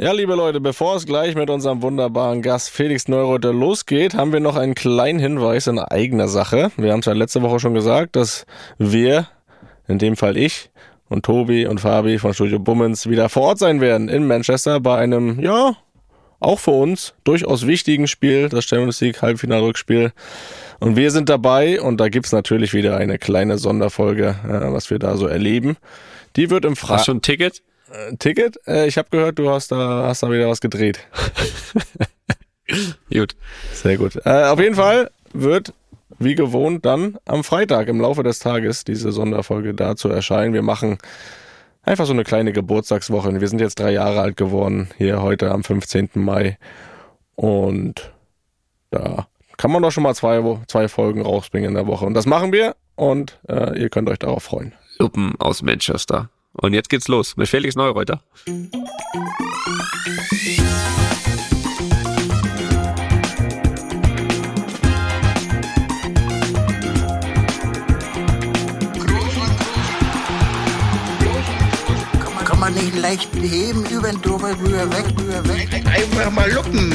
Ja, liebe Leute, bevor es gleich mit unserem wunderbaren Gast Felix Neureuter losgeht, haben wir noch einen kleinen Hinweis in eigener Sache. Wir haben es ja letzte Woche schon gesagt, dass wir, in dem Fall ich und Tobi und Fabi von Studio Bummens, wieder vor Ort sein werden in Manchester bei einem, ja, auch für uns durchaus wichtigen Spiel, das Champions League Halbfinalrückspiel. Und wir sind dabei und da gibt's natürlich wieder eine kleine Sonderfolge, äh, was wir da so erleben. Die wird im Fra Hast du ein Ticket? Äh, Ticket? Äh, ich habe gehört, du hast da, hast da wieder was gedreht. gut. Sehr gut. Äh, auf jeden Fall wird wie gewohnt dann am Freitag im Laufe des Tages diese Sonderfolge dazu erscheinen. Wir machen einfach so eine kleine Geburtstagswoche. Wir sind jetzt drei Jahre alt geworden, hier heute am 15. Mai. Und da kann man doch schon mal zwei, zwei Folgen rausbringen in der Woche. Und das machen wir und äh, ihr könnt euch darauf freuen. Luppen aus Manchester. Und jetzt geht's los mit Felix Neureuter. Kann man nicht leicht heben, über den drüber, rüber, weg, rüber, weg. Einfach mal luppen.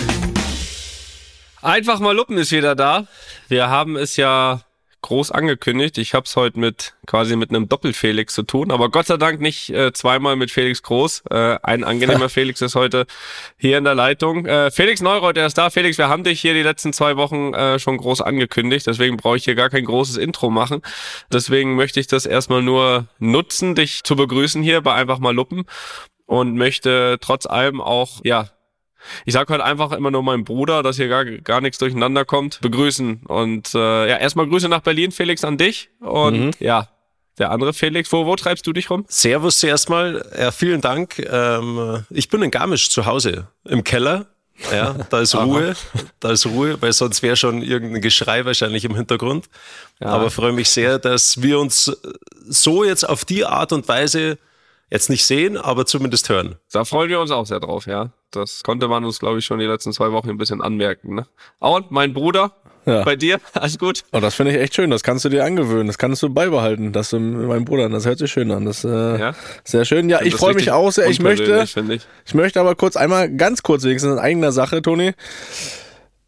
Einfach mal Luppen ist wieder da. Wir haben es ja groß angekündigt. Ich habe es heute mit quasi mit einem Doppel-Felix zu tun, aber Gott sei Dank nicht äh, zweimal mit Felix Groß. Äh, ein angenehmer Felix ist heute hier in der Leitung. Äh, Felix Neureuth, er ist da. Felix, wir haben dich hier die letzten zwei Wochen äh, schon groß angekündigt, deswegen brauche ich hier gar kein großes Intro machen. Deswegen möchte ich das erstmal nur nutzen, dich zu begrüßen hier bei einfach mal Luppen und möchte trotz allem auch ja ich sage halt einfach immer nur meinem Bruder, dass hier gar, gar nichts durcheinander kommt, begrüßen. Und äh, ja, erstmal Grüße nach Berlin, Felix, an dich. Und mhm. ja, der andere Felix, wo, wo treibst du dich rum? Servus zuerst mal. Ja, vielen Dank. Ähm, ich bin in Garmisch zu Hause im Keller. Ja, da ist Ruhe, da ist Ruhe, weil sonst wäre schon irgendein Geschrei wahrscheinlich im Hintergrund. Ja. Aber freue mich sehr, dass wir uns so jetzt auf die Art und Weise jetzt nicht sehen, aber zumindest hören. Da freuen wir uns auch sehr drauf, ja. Das konnte man uns, glaube ich, schon die letzten zwei Wochen ein bisschen anmerken. Ne? Und mein Bruder, ja. bei dir, alles gut? Oh, das finde ich echt schön. Das kannst du dir angewöhnen. Das kannst du beibehalten. Das du meinem Bruder, das hört sich schön an. Das äh, ja? sehr schön. Ja, ich, ich freue mich auch sehr. Ich möchte, ich. ich möchte aber kurz einmal ganz kurz wenigstens in eigener Sache, Toni.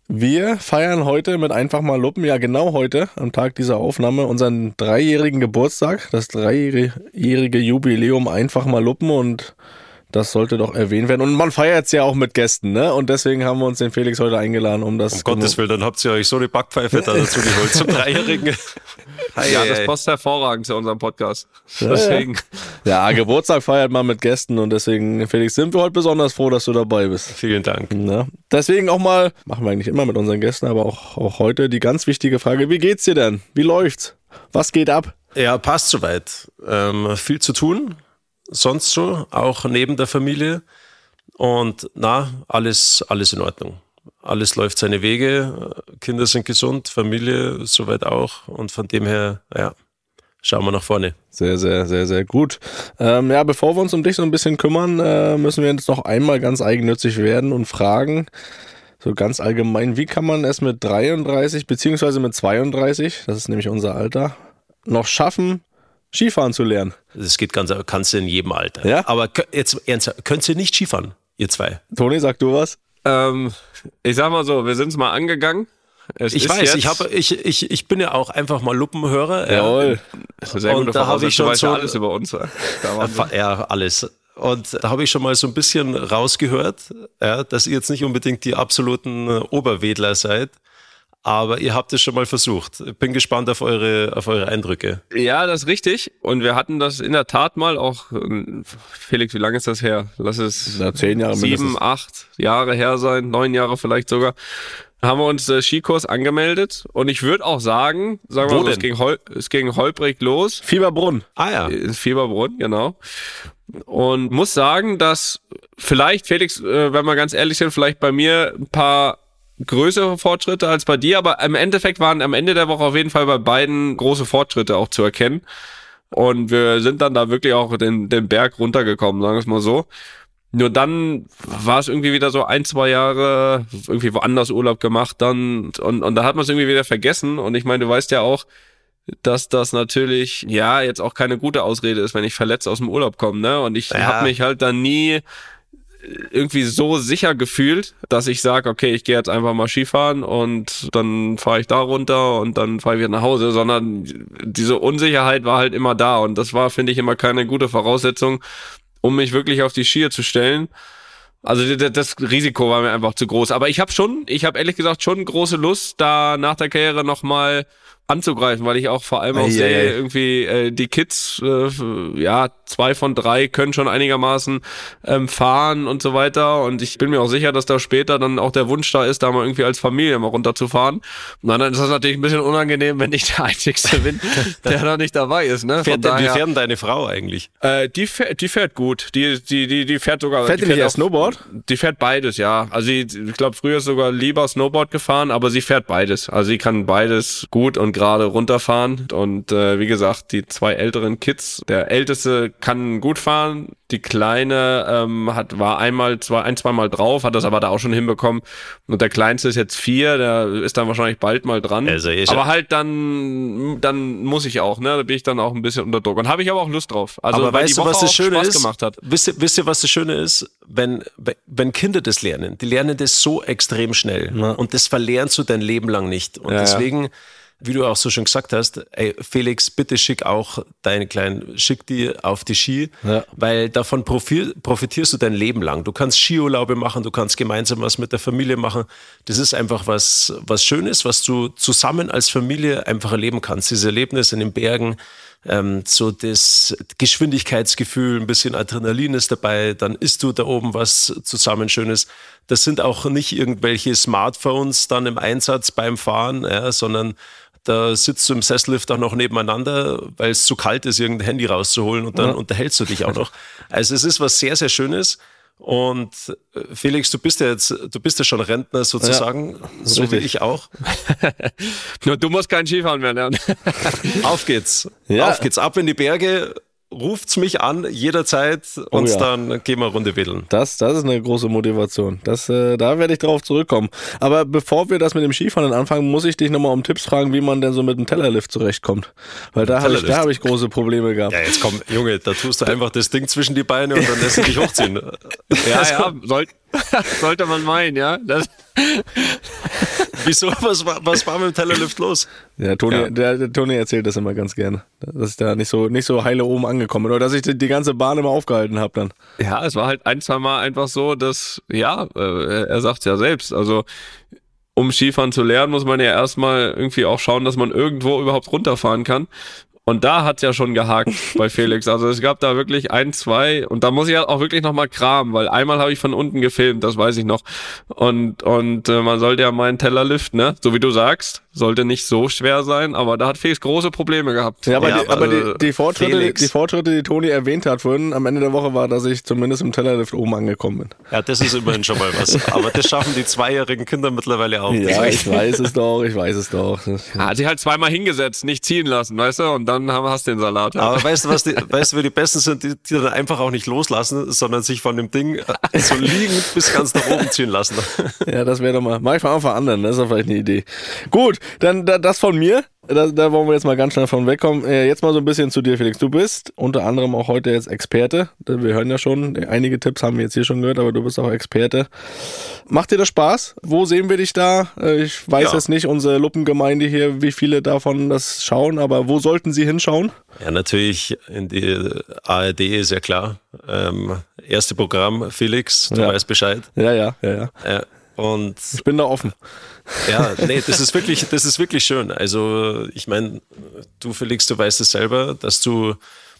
Wir feiern heute mit einfach mal Luppen, ja genau heute, am Tag dieser Aufnahme, unseren dreijährigen Geburtstag, das dreijährige Jubiläum einfach mal Luppen und das sollte doch erwähnt werden. Und man feiert es ja auch mit Gästen, ne? Und deswegen haben wir uns den Felix heute eingeladen, um das. Um Gottes Willen, dann habt ihr euch so die Backpfeife da dazu geholt zum Dreijährigen. ja, das passt hervorragend zu unserem Podcast. Deswegen. Ja, Geburtstag feiert man mit Gästen und deswegen, Felix, sind wir heute besonders froh, dass du dabei bist. Vielen Dank. Ja. Deswegen auch mal, machen wir eigentlich immer mit unseren Gästen, aber auch, auch heute die ganz wichtige Frage: Wie geht's dir denn? Wie läuft's? Was geht ab? Ja, passt soweit. Ähm, viel zu tun sonst so, auch neben der Familie. Und na, alles, alles in Ordnung. Alles läuft seine Wege, Kinder sind gesund, Familie soweit auch. Und von dem her, ja, schauen wir nach vorne. Sehr, sehr, sehr, sehr gut. Ähm, ja, bevor wir uns um dich so ein bisschen kümmern, äh, müssen wir jetzt noch einmal ganz eigennützig werden und fragen, so ganz allgemein, wie kann man es mit 33 beziehungsweise mit 32, das ist nämlich unser Alter, noch schaffen, Skifahren zu lernen. Das geht ganz, kannst du in jedem Alter. Ja? Aber jetzt ernsthaft, könnt ihr nicht Skifahren, ihr zwei? Toni, sag du was? Ähm, ich sag mal so, wir sind es mal angegangen. Es ich weiß, jetzt, ich, hab, ich, ich, ich bin ja auch einfach mal Luppenhörer. Jawohl. Ja. Sehr und da habe ich schon so alles über uns. Ja, alles. Und da habe ich schon mal so ein bisschen rausgehört, ja, dass ihr jetzt nicht unbedingt die absoluten Oberwedler seid aber ihr habt es schon mal versucht. Bin gespannt auf eure, auf eure Eindrücke. Ja, das ist richtig. Und wir hatten das in der Tat mal auch, Felix, wie lange ist das her? Lass es Na, zehn Jahre sieben, mindestens. acht Jahre her sein, neun Jahre vielleicht sogar. Haben wir uns äh, Skikurs angemeldet und ich würde auch sagen, sagen wir mal, so, es ging, hol es ging holprig los. Fieberbrunn. Ah ja. Äh, Fieberbrunn, genau. Und muss sagen, dass vielleicht, Felix, äh, wenn wir ganz ehrlich sind, vielleicht bei mir ein paar größere Fortschritte als bei dir, aber im Endeffekt waren am Ende der Woche auf jeden Fall bei beiden große Fortschritte auch zu erkennen. Und wir sind dann da wirklich auch den, den Berg runtergekommen, sagen wir es mal so. Nur dann war es irgendwie wieder so ein, zwei Jahre irgendwie woanders Urlaub gemacht dann und, und da hat man es irgendwie wieder vergessen. Und ich meine, du weißt ja auch, dass das natürlich ja jetzt auch keine gute Ausrede ist, wenn ich verletzt aus dem Urlaub komme, ne? Und ich ja. habe mich halt dann nie irgendwie so sicher gefühlt, dass ich sage, okay, ich gehe jetzt einfach mal Skifahren und dann fahre ich da runter und dann fahre ich wieder nach Hause, sondern diese Unsicherheit war halt immer da und das war, finde ich, immer keine gute Voraussetzung, um mich wirklich auf die Skier zu stellen. Also das Risiko war mir einfach zu groß. Aber ich habe schon, ich habe ehrlich gesagt schon große Lust, da nach der Karriere nochmal mal anzugreifen, weil ich auch vor allem auch sehe, irgendwie äh, die Kids, äh, ja, zwei von drei können schon einigermaßen ähm, fahren und so weiter. Und ich bin mir auch sicher, dass da später dann auch der Wunsch da ist, da mal irgendwie als Familie mal runterzufahren. Und dann ist das natürlich ein bisschen unangenehm, wenn ich der Einzige bin, der da nicht dabei ist. Ne? Fährt, daher, wie fährt denn deine Frau eigentlich? Äh, die, fährt, die fährt gut. Die, die, die, die fährt sogar. Fährt die, die fährt auch, Snowboard? Die fährt beides, ja. Also sie, ich glaube, früher ist sogar lieber Snowboard gefahren, aber sie fährt beides. Also sie kann beides gut und gerade runterfahren. Und äh, wie gesagt, die zwei älteren Kids, der älteste kann gut fahren, die kleine ähm, hat war einmal zwei ein zwei Mal drauf, hat das aber da auch schon hinbekommen. Und der kleinste ist jetzt vier, der ist dann wahrscheinlich bald mal dran. Also aber halt dann dann muss ich auch, ne? Da bin ich dann auch ein bisschen unter Druck und habe ich aber auch Lust drauf. Also aber weil weißt du, was das Schöne Spaß ist? gemacht hat. Wisst ihr, wisst ihr, was das Schöne ist, wenn wenn Kinder das lernen, die lernen das so extrem schnell ja. und das verlernst du dein Leben lang nicht. Und ja, deswegen ja wie du auch so schon gesagt hast, ey, Felix, bitte schick auch deinen kleinen, schick die auf die Ski, ja. weil davon profitierst du dein Leben lang. Du kannst Skiurlaube machen, du kannst gemeinsam was mit der Familie machen. Das ist einfach was, was Schönes, was du zusammen als Familie einfach erleben kannst. Diese Erlebnisse in den Bergen, ähm, so das Geschwindigkeitsgefühl, ein bisschen Adrenalin ist dabei, dann isst du da oben was zusammen Schönes. Das sind auch nicht irgendwelche Smartphones dann im Einsatz beim Fahren, ja, sondern da sitzt du im Sessellift auch noch nebeneinander, weil es zu kalt ist, irgendein Handy rauszuholen und dann ja. unterhältst du dich auch noch. Also es ist was sehr, sehr Schönes. Und äh, Felix, du bist ja jetzt, du bist ja schon Rentner sozusagen, ja, so richtig. wie ich auch. Nur du musst kein Skifahren mehr lernen. Auf geht's. Ja. Auf geht's. Ab in die Berge ruft's mich an jederzeit oh und oh ja. dann gehen wir Runde wedeln. Das, das ist eine große Motivation. Das, äh, da werde ich drauf zurückkommen. Aber bevor wir das mit dem Skifahren anfangen, muss ich dich nochmal um Tipps fragen, wie man denn so mit dem Tellerlift zurechtkommt. Weil da habe ich, da hab ich große Probleme gehabt. Ja, jetzt komm, Junge, da tust du einfach das Ding zwischen die Beine und dann lässt du dich hochziehen. ja, ja, soll, sollte man meinen, ja. Das Wieso? Was war, was war mit dem Tellerlift los? Ja, Toni, ja. Der, der Toni erzählt das immer ganz gerne. Dass ich da nicht so, nicht so heile oben angekommen bin. Oder dass ich die, die ganze Bahn immer aufgehalten habe dann. Ja, es war halt ein, zwei Mal einfach so, dass, ja, äh, er sagt es ja selbst. Also, um Skifahren zu lernen, muss man ja erstmal irgendwie auch schauen, dass man irgendwo überhaupt runterfahren kann. Und da hat's ja schon gehakt bei Felix. Also es gab da wirklich ein, zwei und da muss ich ja auch wirklich nochmal kramen, weil einmal habe ich von unten gefilmt, das weiß ich noch. Und, und äh, man sollte ja meinen Teller liften, ne? So wie du sagst sollte nicht so schwer sein, aber da hat Felix große Probleme gehabt. Ja, aber, ja, die, aber die, die, Fortschritte, die Fortschritte, die Toni erwähnt hat vorhin am Ende der Woche war, dass ich zumindest im Tellerlift oben angekommen bin. Ja, das ist immerhin schon mal was. Aber das schaffen die zweijährigen Kinder mittlerweile auch. Ja, ich weiß es doch, ich weiß es doch. Hat sich halt zweimal hingesetzt, nicht ziehen lassen, weißt du, und dann hast du den Salat. Aber weißt du, was die, weißt du, wer die Besten sind, die, die dann einfach auch nicht loslassen, sondern sich von dem Ding äh, so liegend bis ganz nach oben ziehen lassen. Ja, das wäre doch mal, mach ich mal einfach anderen, das ist doch vielleicht eine Idee. Gut, dann das von mir. Da, da wollen wir jetzt mal ganz schnell von wegkommen. Äh, jetzt mal so ein bisschen zu dir, Felix. Du bist unter anderem auch heute jetzt Experte. Wir hören ja schon, einige Tipps haben wir jetzt hier schon gehört, aber du bist auch Experte. Macht dir das Spaß? Wo sehen wir dich da? Äh, ich weiß ja. jetzt nicht, unsere Luppengemeinde hier, wie viele davon das schauen, aber wo sollten sie hinschauen? Ja, natürlich in die ARD ist ja klar. Ähm, erste Programm, Felix, du ja. weißt Bescheid. Ja, ja, ja, ja. ja. Und ich bin da offen. Ja, nee, das ist wirklich, das ist wirklich schön. Also, ich meine, du Felix, du weißt es selber, dass du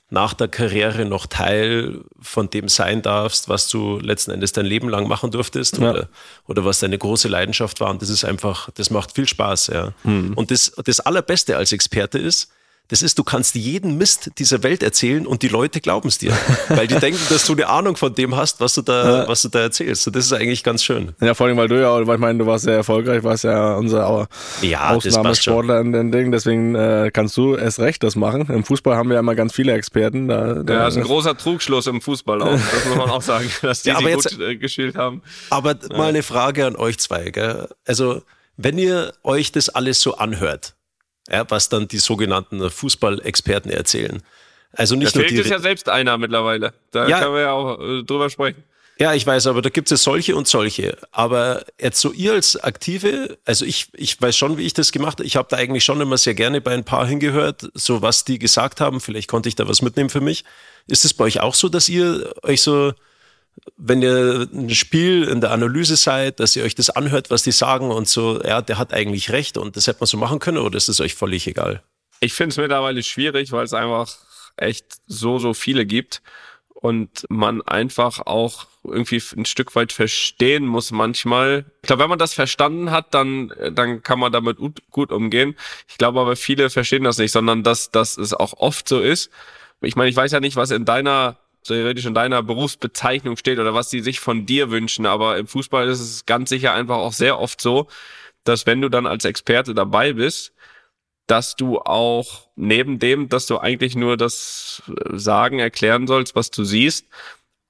nach der Karriere noch Teil von dem sein darfst, was du letzten Endes dein Leben lang machen durftest ja. oder, oder was deine große Leidenschaft war. Und das ist einfach, das macht viel Spaß, ja. Mhm. Und das, das Allerbeste als Experte ist, das ist, du kannst jeden Mist dieser Welt erzählen und die Leute glauben es dir, weil die denken, dass du eine Ahnung von dem hast, was du da, ja. was du da erzählst. Und das ist eigentlich ganz schön. Ja, vor allem, weil du ja, weil ich meine, du warst sehr erfolgreich, warst ja unser ja, Ausnahmesportler in den Dingen, deswegen äh, kannst du erst recht das machen. Im Fußball haben wir ja immer ganz viele Experten. Da, da ja, das ist ein großer Trugschluss im Fußball auch. Das muss man auch sagen, dass die ja, aber jetzt, gut äh, gespielt haben. Aber ja. mal eine Frage an euch zwei. Gell? Also, wenn ihr euch das alles so anhört, ja, was dann die sogenannten Fußballexperten erzählen. Also nicht Der nur Felix die ist ja selbst einer mittlerweile. Da ja, können wir ja auch äh, drüber sprechen. Ja, ich weiß, aber da gibt es ja solche und solche. Aber jetzt so ihr als Aktive, also ich, ich weiß schon, wie ich das gemacht habe. Ich habe da eigentlich schon immer sehr gerne bei ein paar hingehört, so was die gesagt haben. Vielleicht konnte ich da was mitnehmen für mich. Ist es bei euch auch so, dass ihr euch so, wenn ihr ein Spiel in der Analyse seid, dass ihr euch das anhört, was die sagen und so, ja, der hat eigentlich recht und das hätte man so machen können oder ist es euch völlig egal? Ich finde es mittlerweile schwierig, weil es einfach echt so, so viele gibt und man einfach auch irgendwie ein Stück weit verstehen muss manchmal. Ich glaube, wenn man das verstanden hat, dann, dann kann man damit gut, umgehen. Ich glaube aber viele verstehen das nicht, sondern dass, dass es auch oft so ist. Ich meine, ich weiß ja nicht, was in deiner theoretisch in deiner Berufsbezeichnung steht oder was sie sich von dir wünschen, aber im Fußball ist es ganz sicher einfach auch sehr oft so, dass wenn du dann als Experte dabei bist, dass du auch neben dem, dass du eigentlich nur das Sagen erklären sollst, was du siehst,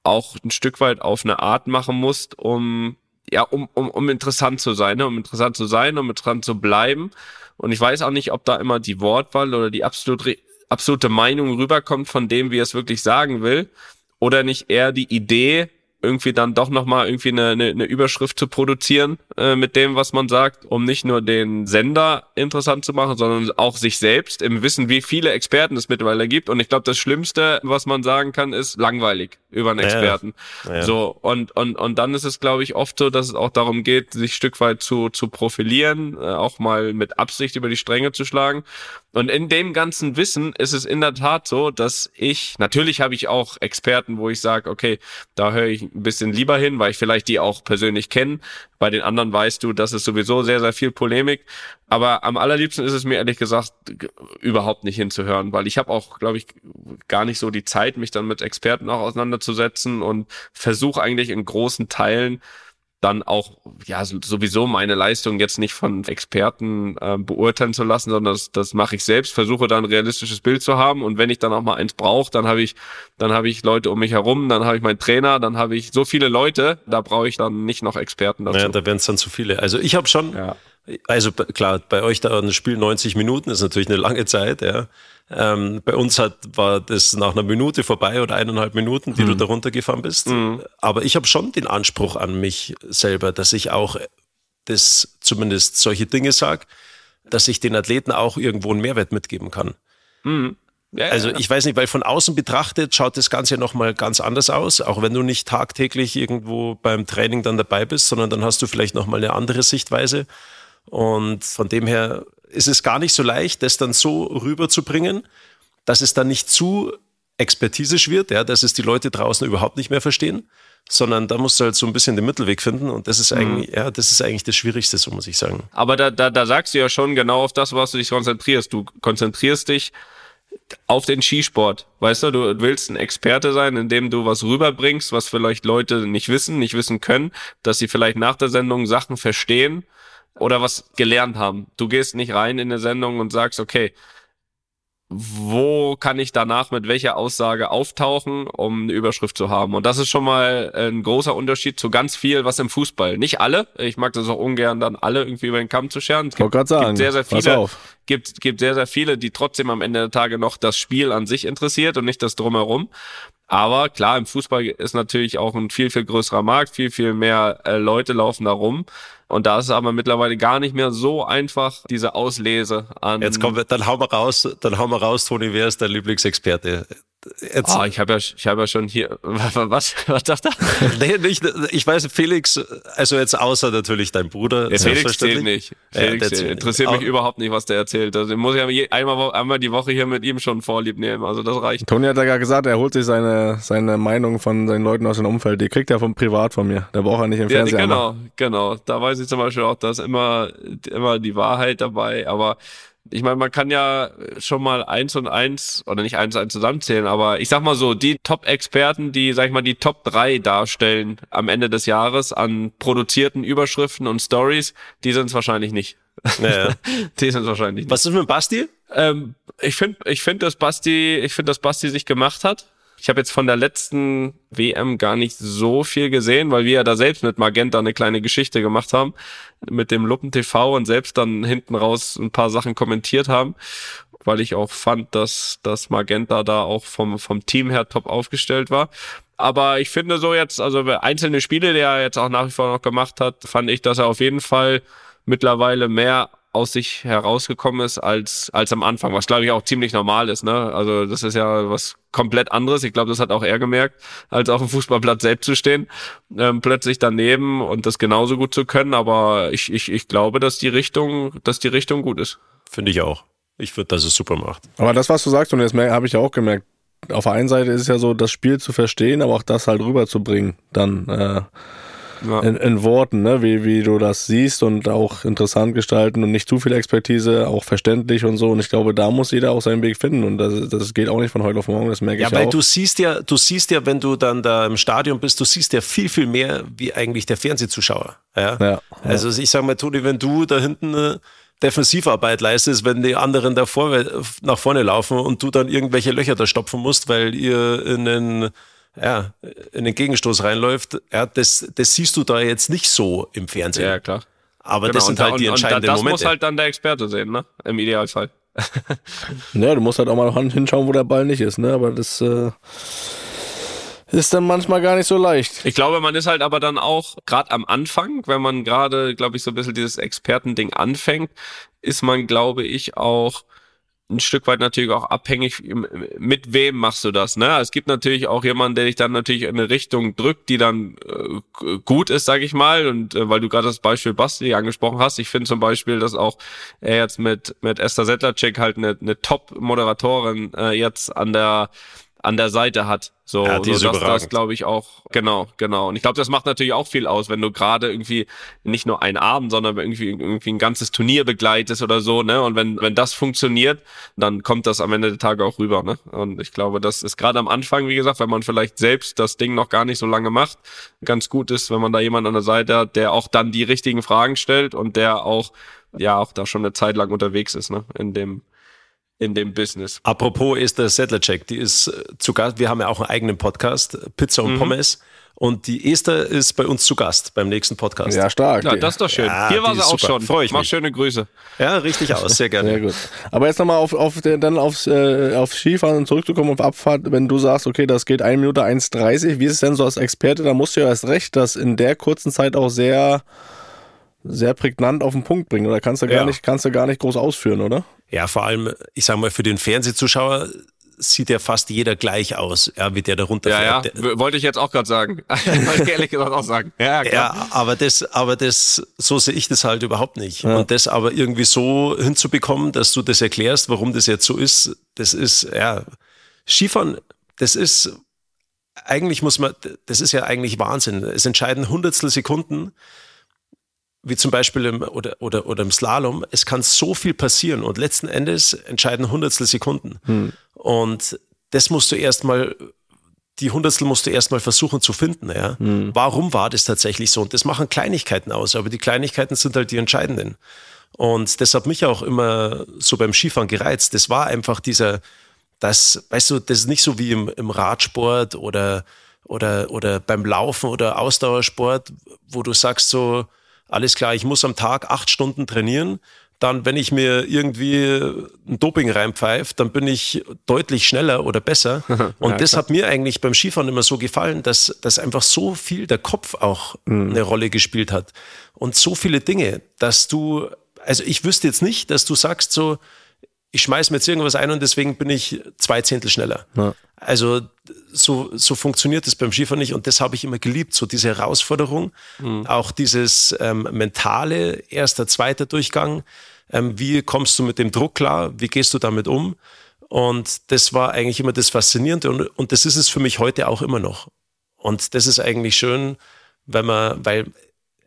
auch ein Stück weit auf eine Art machen musst, um ja, um, um, um interessant zu sein, ne? um interessant zu sein, um interessant zu bleiben. Und ich weiß auch nicht, ob da immer die Wortwahl oder die absolute, absolute Meinung rüberkommt von dem, wie er es wirklich sagen will, oder nicht eher die Idee, irgendwie dann doch nochmal irgendwie eine, eine, eine Überschrift zu produzieren äh, mit dem, was man sagt, um nicht nur den Sender interessant zu machen, sondern auch sich selbst im Wissen, wie viele Experten es mittlerweile gibt. Und ich glaube, das Schlimmste, was man sagen kann, ist langweilig über einen Experten. Ja, ja. So, und, und, und dann ist es, glaube ich, oft so, dass es auch darum geht, sich Stück weit zu, zu profilieren, äh, auch mal mit Absicht über die Stränge zu schlagen. Und in dem ganzen Wissen ist es in der Tat so, dass ich, natürlich habe ich auch Experten, wo ich sage, okay, da höre ich ein bisschen lieber hin, weil ich vielleicht die auch persönlich kenne. Bei den anderen weißt du, das ist sowieso sehr, sehr viel Polemik. Aber am allerliebsten ist es mir ehrlich gesagt überhaupt nicht hinzuhören, weil ich habe auch, glaube ich, gar nicht so die Zeit, mich dann mit Experten auch auseinanderzusetzen und versuche eigentlich in großen Teilen dann auch ja sowieso meine Leistung jetzt nicht von Experten äh, beurteilen zu lassen, sondern das, das mache ich selbst, versuche dann ein realistisches Bild zu haben und wenn ich dann auch mal eins brauche, dann habe ich dann habe ich Leute um mich herum, dann habe ich meinen Trainer, dann habe ich so viele Leute, da brauche ich dann nicht noch Experten dazu. Ja, da werden es dann zu viele. Also ich habe schon ja. Also klar, bei euch da ein Spiel 90 Minuten ist natürlich eine lange Zeit, ja. Ähm, bei uns hat, war das nach einer Minute vorbei oder eineinhalb Minuten, die mhm. du da runtergefahren bist. Mhm. Aber ich habe schon den Anspruch an mich selber, dass ich auch das zumindest solche Dinge sage, dass ich den Athleten auch irgendwo einen Mehrwert mitgeben kann. Mhm. Ja, also ich weiß nicht, weil von außen betrachtet schaut das Ganze ja nochmal ganz anders aus, auch wenn du nicht tagtäglich irgendwo beim Training dann dabei bist, sondern dann hast du vielleicht nochmal eine andere Sichtweise. Und von dem her ist es gar nicht so leicht, das dann so rüberzubringen, dass es dann nicht zu expertisisch wird, ja, dass es die Leute draußen überhaupt nicht mehr verstehen, sondern da musst du halt so ein bisschen den Mittelweg finden und das ist mhm. eigentlich, ja, das ist eigentlich das Schwierigste, so muss ich sagen. Aber da, da, da sagst du ja schon genau auf das, was du dich konzentrierst. Du konzentrierst dich auf den Skisport. Weißt du, du willst ein Experte sein, indem du was rüberbringst, was vielleicht Leute nicht wissen, nicht wissen können, dass sie vielleicht nach der Sendung Sachen verstehen oder was gelernt haben. Du gehst nicht rein in eine Sendung und sagst, okay, wo kann ich danach mit welcher Aussage auftauchen, um eine Überschrift zu haben. Und das ist schon mal ein großer Unterschied zu ganz viel, was im Fußball. Nicht alle, ich mag das auch ungern, dann alle irgendwie über den Kamm zu scheren. Es gibt, sagen, gibt sehr, sehr viele, gibt, gibt sehr, sehr viele, die trotzdem am Ende der Tage noch das Spiel an sich interessiert und nicht das drumherum. Aber klar, im Fußball ist natürlich auch ein viel, viel größerer Markt, viel, viel mehr äh, Leute laufen da rum. Und da ist aber mittlerweile gar nicht mehr so einfach, diese Auslese an. Jetzt kommen wir, dann hauen wir raus, dann hauen wir raus, Toni, wer ist dein Lieblingsexperte? Jetzt. Oh, ich habe ja, ich habe ja schon hier, was, was dachte er? nee, nicht, ich weiß, Felix, also jetzt außer natürlich dein Bruder. Ja, Felix zählt nicht. Felix ja, interessiert mich überhaupt nicht, was der erzählt. Also muss ich ja einmal, einmal die Woche hier mit ihm schon vorlieb nehmen. Also das reicht. Toni hat ja gerade gesagt, er holt sich seine, seine Meinung von seinen Leuten aus dem Umfeld. Die kriegt er vom Privat von mir. Da braucht er nicht im Fernsehen. Ja, genau, genau. Da weiß ich zum Beispiel auch, dass immer, immer die Wahrheit dabei, aber ich meine, man kann ja schon mal eins und eins oder nicht eins und eins zusammenzählen, aber ich sag mal so, die Top-Experten, die, sag ich mal, die Top drei darstellen am Ende des Jahres an produzierten Überschriften und Stories, die sind es wahrscheinlich nicht. Naja. die sind es wahrscheinlich nicht. Was ist mit Basti? Ähm, ich finde, ich finde, dass Basti, ich finde, dass Basti sich gemacht hat. Ich habe jetzt von der letzten WM gar nicht so viel gesehen, weil wir ja da selbst mit Magenta eine kleine Geschichte gemacht haben, mit dem Luppen TV und selbst dann hinten raus ein paar Sachen kommentiert haben, weil ich auch fand, dass dass Magenta da auch vom vom Team her top aufgestellt war. Aber ich finde so jetzt, also einzelne Spiele, die er jetzt auch nach wie vor noch gemacht hat, fand ich, dass er auf jeden Fall mittlerweile mehr aus sich herausgekommen ist als als am Anfang, was glaube ich auch ziemlich normal ist. Ne? Also das ist ja was komplett anderes. Ich glaube, das hat auch er gemerkt, als auf dem Fußballplatz selbst zu stehen, ähm, plötzlich daneben und das genauso gut zu können. Aber ich ich ich glaube, dass die Richtung, dass die Richtung gut ist. Finde ich auch. Ich finde, dass es super macht. Aber das, was du sagst, und jetzt habe ich ja auch gemerkt, auf der einen Seite ist es ja so, das Spiel zu verstehen, aber auch das halt rüberzubringen, dann äh, ja. in, in, Worten, ne? wie, wie du das siehst und auch interessant gestalten und nicht zu viel Expertise, auch verständlich und so. Und ich glaube, da muss jeder auch seinen Weg finden. Und das, das geht auch nicht von heute auf morgen, das merke ja, ich auch. Ja, weil du siehst ja, du siehst ja, wenn du dann da im Stadion bist, du siehst ja viel, viel mehr wie eigentlich der Fernsehzuschauer. Ja. ja also ich sage mal, Toni, wenn du da hinten Defensivarbeit leistest, wenn die anderen da vor, nach vorne laufen und du dann irgendwelche Löcher da stopfen musst, weil ihr in den, ja, in den Gegenstoß reinläuft. Ja, das, das siehst du da jetzt nicht so im Fernsehen. Ja, klar. Aber genau, das sind halt und, die entscheidenden und das Momente. Das muss halt dann der Experte sehen, ne? Im Idealfall. ja, du musst halt auch mal hinschauen, wo der Ball nicht ist, ne? Aber das, äh ist dann manchmal gar nicht so leicht. Ich glaube, man ist halt aber dann auch, gerade am Anfang, wenn man gerade, glaube ich, so ein bisschen dieses Expertending anfängt, ist man, glaube ich, auch ein Stück weit natürlich auch abhängig, mit wem machst du das. Ne? Es gibt natürlich auch jemanden, der dich dann natürlich in eine Richtung drückt, die dann äh, gut ist, sage ich mal. Und äh, weil du gerade das Beispiel Basti angesprochen hast, ich finde zum Beispiel, dass auch er jetzt mit mit Esther Settlercheck halt eine, eine Top-Moderatorin äh, jetzt an der an der Seite hat. So, ja, die so das, das glaube ich auch, genau, genau. Und ich glaube, das macht natürlich auch viel aus, wenn du gerade irgendwie nicht nur einen Abend, sondern irgendwie, irgendwie ein ganzes Turnier begleitest oder so, ne? Und wenn, wenn das funktioniert, dann kommt das am Ende der Tage auch rüber, ne? Und ich glaube, das ist gerade am Anfang, wie gesagt, wenn man vielleicht selbst das Ding noch gar nicht so lange macht, ganz gut ist, wenn man da jemand an der Seite hat, der auch dann die richtigen Fragen stellt und der auch, ja, auch da schon eine Zeit lang unterwegs ist, ne? In dem, in dem Business. Apropos ist der Settlercheck, die ist äh, zu Gast. Wir haben ja auch einen eigenen Podcast, Pizza und mhm. Pommes. Und die Esther ist bei uns zu Gast beim nächsten Podcast. Ja, stark. Ja, das ist doch schön. Ja, Hier war sie auch super. schon. Freue ich Mach mich. schöne Grüße. Ja, richtig aus. Sehr gerne. Sehr gut. Aber jetzt nochmal auf, auf, dann aufs, äh, aufs Skifahren zurückzukommen, auf Abfahrt. Wenn du sagst, okay, das geht 1 Minute 1,30. Wie ist es denn so als Experte? Da musst du ja erst recht, dass in der kurzen Zeit auch sehr, sehr prägnant auf den Punkt bringen. Oder kannst du gar ja. nicht, kannst du gar nicht groß ausführen, oder? Ja, vor allem, ich sag mal, für den Fernsehzuschauer sieht ja fast jeder gleich aus, ja, wie der da runterfährt. Ja, ja, wollte ich jetzt auch gerade sagen. wollte ich ehrlich gesagt auch sagen. Ja, klar. ja aber das, aber das, so sehe ich das halt überhaupt nicht. Ja. Und das aber irgendwie so hinzubekommen, dass du das erklärst, warum das jetzt so ist, das ist, ja, Skifahren, das ist, eigentlich muss man, das ist ja eigentlich Wahnsinn. Es entscheiden Hundertstel Sekunden, wie zum Beispiel im, oder, oder, oder im Slalom, es kann so viel passieren und letzten Endes entscheiden Hundertstel Sekunden. Hm. Und das musst du erstmal, die Hundertstel musst du erstmal versuchen zu finden. Ja? Hm. Warum war das tatsächlich so? Und das machen Kleinigkeiten aus, aber die Kleinigkeiten sind halt die entscheidenden. Und das hat mich auch immer so beim Skifahren gereizt. Das war einfach dieser, das, weißt du, das ist nicht so wie im, im Radsport oder, oder, oder beim Laufen oder Ausdauersport, wo du sagst so, alles klar, ich muss am Tag acht Stunden trainieren. Dann, wenn ich mir irgendwie ein Doping reinpfeife, dann bin ich deutlich schneller oder besser. Und ja, das klar. hat mir eigentlich beim Skifahren immer so gefallen, dass, dass einfach so viel der Kopf auch mhm. eine Rolle gespielt hat. Und so viele Dinge, dass du, also ich wüsste jetzt nicht, dass du sagst so, ich schmeiß mir jetzt irgendwas ein und deswegen bin ich zwei Zehntel schneller. Ja. Also so, so funktioniert es beim Skifahren nicht und das habe ich immer geliebt, so diese Herausforderung, mhm. auch dieses ähm, mentale, erster, zweiter Durchgang. Ähm, wie kommst du mit dem Druck klar? Wie gehst du damit um? Und das war eigentlich immer das Faszinierende und, und das ist es für mich heute auch immer noch. Und das ist eigentlich schön, wenn man, weil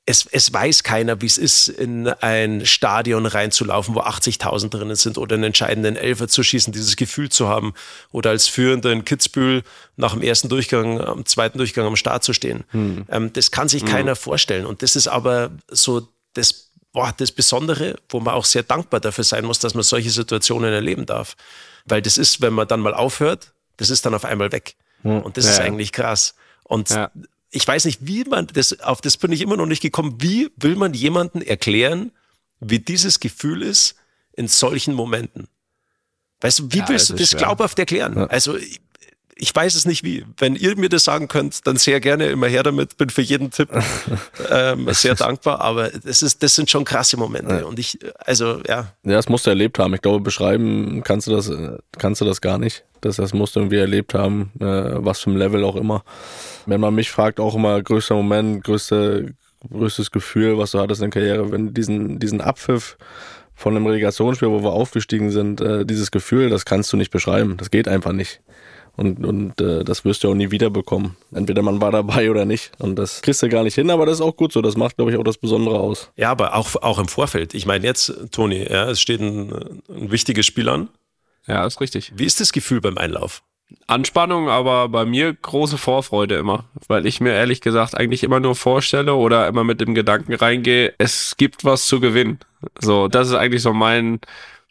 es, es weiß keiner, wie es ist, in ein Stadion reinzulaufen, wo 80.000 drinnen sind oder einen entscheidenden Elfer zu schießen, dieses Gefühl zu haben oder als Führender in Kitzbühel nach dem ersten Durchgang, am zweiten Durchgang am Start zu stehen. Hm. Ähm, das kann sich hm. keiner vorstellen. Und das ist aber so das, boah, das Besondere, wo man auch sehr dankbar dafür sein muss, dass man solche Situationen erleben darf. Weil das ist, wenn man dann mal aufhört, das ist dann auf einmal weg. Hm. Und das ja. ist eigentlich krass. Und ja ich weiß nicht, wie man das, auf das bin ich immer noch nicht gekommen. Wie will man jemanden erklären, wie dieses Gefühl ist in solchen Momenten? Weißt du, wie ja, willst du das schwer. glaubhaft erklären? Ja. Also, ich weiß es nicht wie. Wenn ihr mir das sagen könnt, dann sehr gerne immer her damit. Bin für jeden Tipp ähm, sehr dankbar. Aber das ist, das sind schon krasse Momente. Ja. Und ich, also ja. Ja, das musst du erlebt haben. Ich glaube, beschreiben kannst du das, kannst du das gar nicht. Das, das musst du irgendwie erlebt haben, äh, was für ein Level auch immer. Wenn man mich fragt, auch immer größter Moment, größte, größtes Gefühl, was du hattest in der Karriere, wenn diesen, diesen Abpfiff von einem Relegationsspiel, wo wir aufgestiegen sind, äh, dieses Gefühl, das kannst du nicht beschreiben. Das geht einfach nicht. Und, und äh, das wirst du auch nie wiederbekommen. Entweder man war dabei oder nicht. Und das kriegst du gar nicht hin, aber das ist auch gut so. Das macht, glaube ich, auch das Besondere aus. Ja, aber auch, auch im Vorfeld. Ich meine, jetzt, Toni, ja, es steht ein, ein wichtiges Spiel an. Ja, ist richtig. Wie ist das Gefühl beim Einlauf? Anspannung, aber bei mir große Vorfreude immer, weil ich mir ehrlich gesagt eigentlich immer nur vorstelle oder immer mit dem Gedanken reingehe, es gibt was zu gewinnen. So, das ist eigentlich so mein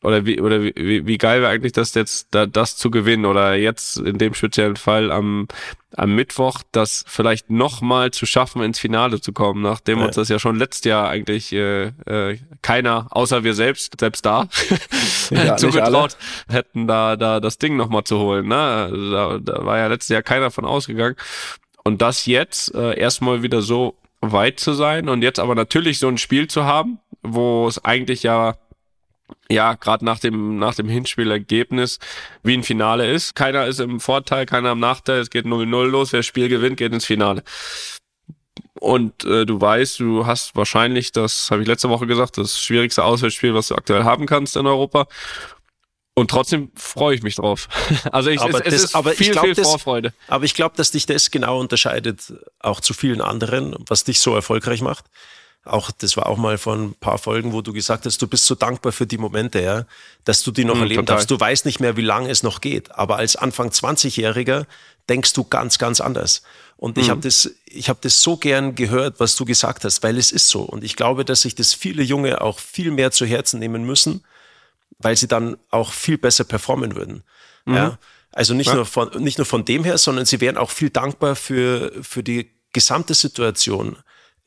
oder wie oder wie, wie geil wäre eigentlich das jetzt da, das zu gewinnen? Oder jetzt in dem speziellen Fall am am Mittwoch das vielleicht noch mal zu schaffen ins Finale zu kommen nachdem ja. uns das ja schon letztes Jahr eigentlich äh, äh, keiner außer wir selbst selbst da ja, zugetraut hätten da da das Ding noch mal zu holen ne? Also da, da war ja letztes Jahr keiner von ausgegangen. Und das jetzt äh, erstmal wieder so weit zu sein und jetzt aber natürlich so ein Spiel zu haben wo es eigentlich ja ja, gerade nach dem, nach dem Hinspielergebnis wie ein Finale ist. Keiner ist im Vorteil, keiner im Nachteil. Es geht 0-0 los. Wer das Spiel gewinnt, geht ins Finale. Und äh, du weißt, du hast wahrscheinlich, das habe ich letzte Woche gesagt, das schwierigste Auswärtsspiel, was du aktuell haben kannst in Europa. Und trotzdem freue ich mich drauf. Also ich, aber es, es das, ist aber viel, ich glaub, viel das, Vorfreude. Aber ich glaube, dass dich das genau unterscheidet, auch zu vielen anderen, was dich so erfolgreich macht auch, das war auch mal vor ein paar Folgen, wo du gesagt hast, du bist so dankbar für die Momente, ja, dass du die noch mhm, erleben total. darfst. Du weißt nicht mehr, wie lange es noch geht. Aber als Anfang 20-Jähriger denkst du ganz, ganz anders. Und ich mhm. habe das, ich habe das so gern gehört, was du gesagt hast, weil es ist so. Und ich glaube, dass sich das viele Junge auch viel mehr zu Herzen nehmen müssen, weil sie dann auch viel besser performen würden. Mhm. Ja. Also nicht, ja. nur von, nicht nur von dem her, sondern sie wären auch viel dankbar für, für die gesamte Situation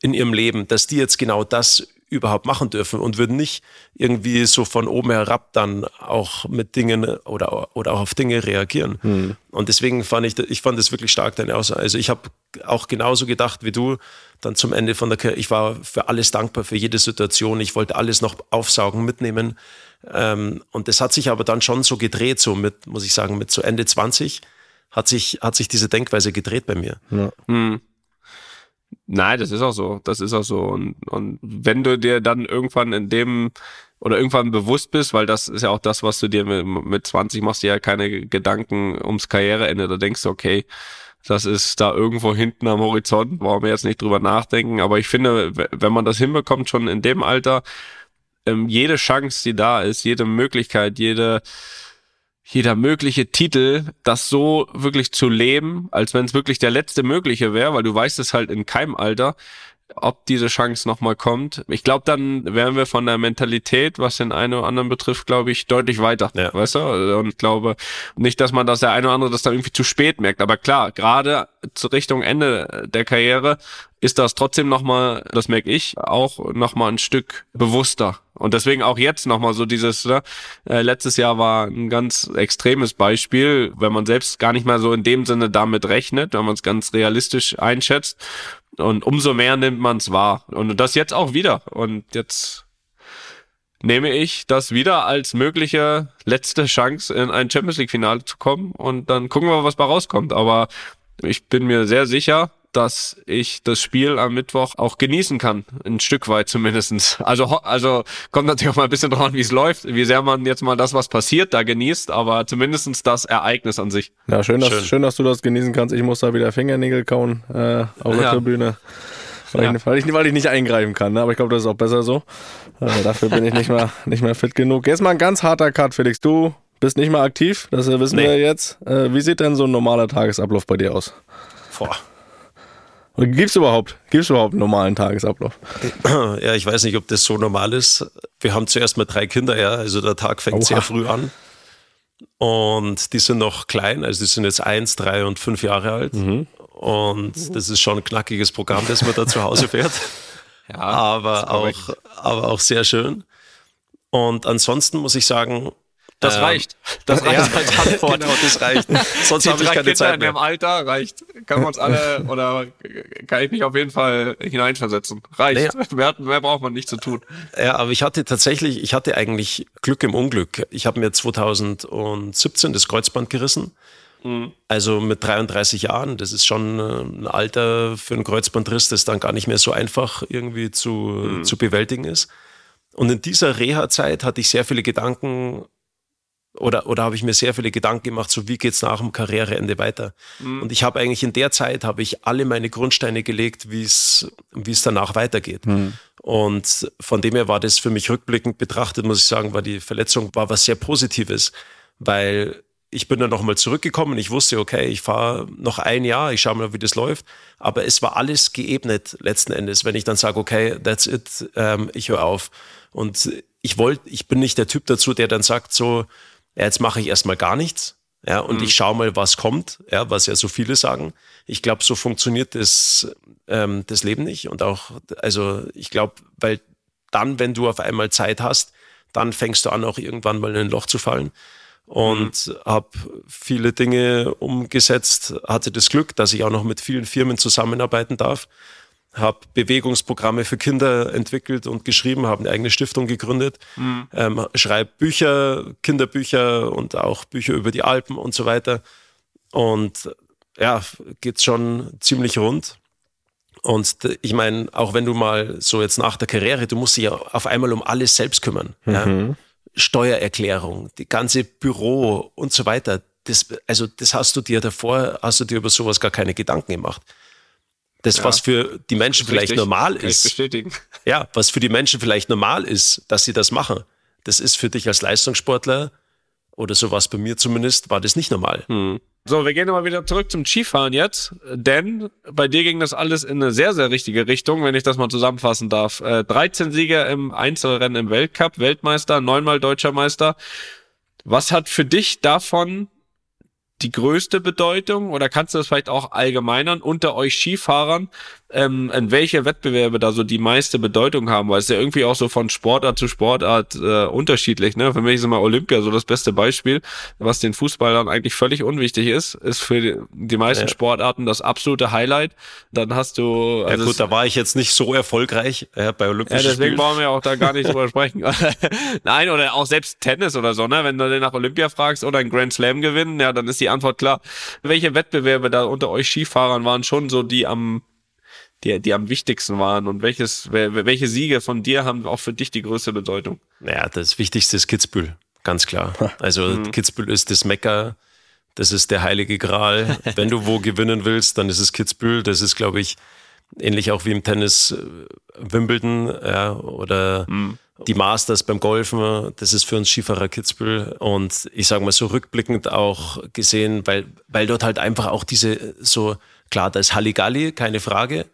in ihrem Leben, dass die jetzt genau das überhaupt machen dürfen und würden nicht irgendwie so von oben herab dann auch mit Dingen oder, oder auch auf Dinge reagieren. Hm. Und deswegen fand ich, ich fand das wirklich stark deine Aussage. Also ich habe auch genauso gedacht wie du dann zum Ende von der Karriere. Ich war für alles dankbar, für jede Situation. Ich wollte alles noch aufsaugen, mitnehmen. Ähm, und das hat sich aber dann schon so gedreht, so mit, muss ich sagen, mit so Ende 20 hat sich, hat sich diese Denkweise gedreht bei mir. Ja. Hm. Nein, das ist auch so. Das ist auch so. Und, und wenn du dir dann irgendwann in dem oder irgendwann bewusst bist, weil das ist ja auch das, was du dir mit, mit 20 machst, dir ja keine Gedanken ums Karriereende. Da denkst du, okay, das ist da irgendwo hinten am Horizont, wollen wir jetzt nicht drüber nachdenken. Aber ich finde, wenn man das hinbekommt, schon in dem Alter, ähm, jede Chance, die da ist, jede Möglichkeit, jede jeder mögliche Titel, das so wirklich zu leben, als wenn es wirklich der letzte mögliche wäre, weil du weißt es halt in keinem Alter, ob diese Chance nochmal kommt. Ich glaube, dann wären wir von der Mentalität, was den einen oder anderen betrifft, glaube ich, deutlich weiter. Ja. Weißt du? Und ich glaube nicht, dass man das der eine oder andere das dann irgendwie zu spät merkt. Aber klar, gerade zur Richtung Ende der Karriere ist das trotzdem nochmal, das merke ich, auch nochmal ein Stück bewusster. Und deswegen auch jetzt nochmal so dieses, ne? äh, letztes Jahr war ein ganz extremes Beispiel, wenn man selbst gar nicht mal so in dem Sinne damit rechnet, wenn man es ganz realistisch einschätzt. Und umso mehr nimmt man es wahr. Und das jetzt auch wieder. Und jetzt nehme ich das wieder als mögliche letzte Chance, in ein Champions League-Finale zu kommen. Und dann gucken wir, was da rauskommt. Aber ich bin mir sehr sicher, dass ich das Spiel am Mittwoch auch genießen kann, ein Stück weit zumindestens. Also, also kommt natürlich auch mal ein bisschen drauf an, wie es läuft, wie sehr man jetzt mal das, was passiert, da genießt, aber zumindestens das Ereignis an sich. Ja, schön, dass, schön. schön dass du das genießen kannst. Ich muss da wieder Fingernägel kauen äh, auf der ja. Tribüne. Weil, ja. ich, weil, ich, weil ich nicht eingreifen kann, ne? aber ich glaube, das ist auch besser so. Äh, dafür bin ich nicht mehr, nicht mehr fit genug. Jetzt mal ein ganz harter Cut, Felix. Du bist nicht mehr aktiv, das wissen nee. wir jetzt. Äh, wie sieht denn so ein normaler Tagesablauf bei dir aus? Boah. Oder gibt's überhaupt, gibt's überhaupt einen normalen Tagesablauf? Ja, ich weiß nicht, ob das so normal ist. Wir haben zuerst mal drei Kinder, ja, also der Tag fängt Oha. sehr früh an. Und die sind noch klein, also die sind jetzt eins, drei und fünf Jahre alt. Mhm. Und das ist schon ein knackiges Programm, das man da zu Hause fährt. ja, aber auch, aber auch sehr schön. Und ansonsten muss ich sagen, Das ähm, reicht. Das reicht ja, als Antwort. Genau, das reicht. Sonst habe ich keine Kinder Zeit mehr. in dem Alter reicht. Kann man uns alle oder kann ich mich auf jeden Fall hineinversetzen. Reicht. Nee. Mehr, mehr braucht man nicht zu tun. Ja, aber ich hatte tatsächlich, ich hatte eigentlich Glück im Unglück. Ich habe mir 2017 das Kreuzband gerissen. Mhm. Also mit 33 Jahren, das ist schon äh, ein Alter für einen Kreuzbandriss, das dann gar nicht mehr so einfach irgendwie zu, mhm. zu bewältigen ist. Und in dieser Reha-Zeit hatte ich sehr viele Gedanken oder, oder habe ich mir sehr viele Gedanken gemacht, so wie geht's nach dem Karriereende weiter. Mhm. Und ich habe eigentlich in der Zeit habe ich alle meine Grundsteine gelegt, wie es wie es danach weitergeht. Mhm. Und von dem her war das für mich rückblickend betrachtet, muss ich sagen, war die Verletzung war was sehr Positives, weil ich bin dann nochmal zurückgekommen. Ich wusste, okay, ich fahre noch ein Jahr, ich schaue mal, wie das läuft. Aber es war alles geebnet letzten Endes, wenn ich dann sage, okay, that's it, ähm, ich höre auf. Und ich wollte, ich bin nicht der Typ dazu, der dann sagt, so, ja, jetzt mache ich erstmal gar nichts. Ja, und mhm. ich schaue mal, was kommt, ja, was ja so viele sagen. Ich glaube, so funktioniert das, ähm, das Leben nicht. Und auch, also ich glaube, weil dann, wenn du auf einmal Zeit hast, dann fängst du an, auch irgendwann mal in ein Loch zu fallen. Und mhm. habe viele Dinge umgesetzt, hatte das Glück, dass ich auch noch mit vielen Firmen zusammenarbeiten darf habe Bewegungsprogramme für Kinder entwickelt und geschrieben, habe eine eigene Stiftung gegründet, mhm. ähm, schreibe Bücher, Kinderbücher und auch Bücher über die Alpen und so weiter. Und ja, geht's schon ziemlich rund. Und ich meine, auch wenn du mal so jetzt nach der Karriere, du musst dich ja auf einmal um alles selbst kümmern. Mhm. Ja? Steuererklärung, die ganze Büro und so weiter. Das, also das hast du dir davor, hast du dir über sowas gar keine Gedanken gemacht. Das, ja, was für die Menschen vielleicht richtig. normal ist. Ja, was für die Menschen vielleicht normal ist, dass sie das machen. Das ist für dich als Leistungssportler oder sowas bei mir zumindest, war das nicht normal. Hm. So, wir gehen nochmal wieder zurück zum Skifahren jetzt, denn bei dir ging das alles in eine sehr, sehr richtige Richtung, wenn ich das mal zusammenfassen darf. Äh, 13 Sieger im Einzelrennen im Weltcup, Weltmeister, neunmal deutscher Meister. Was hat für dich davon die größte Bedeutung oder kannst du das vielleicht auch allgemeinern unter euch Skifahrern? Ähm, in welche Wettbewerbe da so die meiste Bedeutung haben, weil es ja irgendwie auch so von Sportart zu Sportart äh, unterschiedlich. Ne? Für mich ist immer Olympia so das beste Beispiel, was den Fußballern eigentlich völlig unwichtig ist, ist für die, die meisten ja. Sportarten das absolute Highlight. Dann hast du. Also ja gut, da war ich jetzt nicht so erfolgreich äh, bei Olympischen Ja, deswegen wollen wir auch da gar nicht drüber sprechen. Nein, oder auch selbst Tennis oder so, ne? Wenn du den nach Olympia fragst oder ein Grand Slam gewinnen, ja, dann ist die Antwort klar. Welche Wettbewerbe da unter euch Skifahrern waren schon so die am die, die am wichtigsten waren und welches, welche Siege von dir haben auch für dich die größte Bedeutung? Naja, das Wichtigste ist Kitzbühel, ganz klar. Also mhm. Kitzbühel ist das Mekka, das ist der heilige Gral. Wenn du wo gewinnen willst, dann ist es Kitzbühel. Das ist, glaube ich, ähnlich auch wie im Tennis äh, Wimbledon ja, oder mhm. die Masters beim Golfen. Das ist für uns Skifahrer Kitzbühel. Und ich sage mal so rückblickend auch gesehen, weil, weil dort halt einfach auch diese so, klar, da ist Halligalli, keine Frage.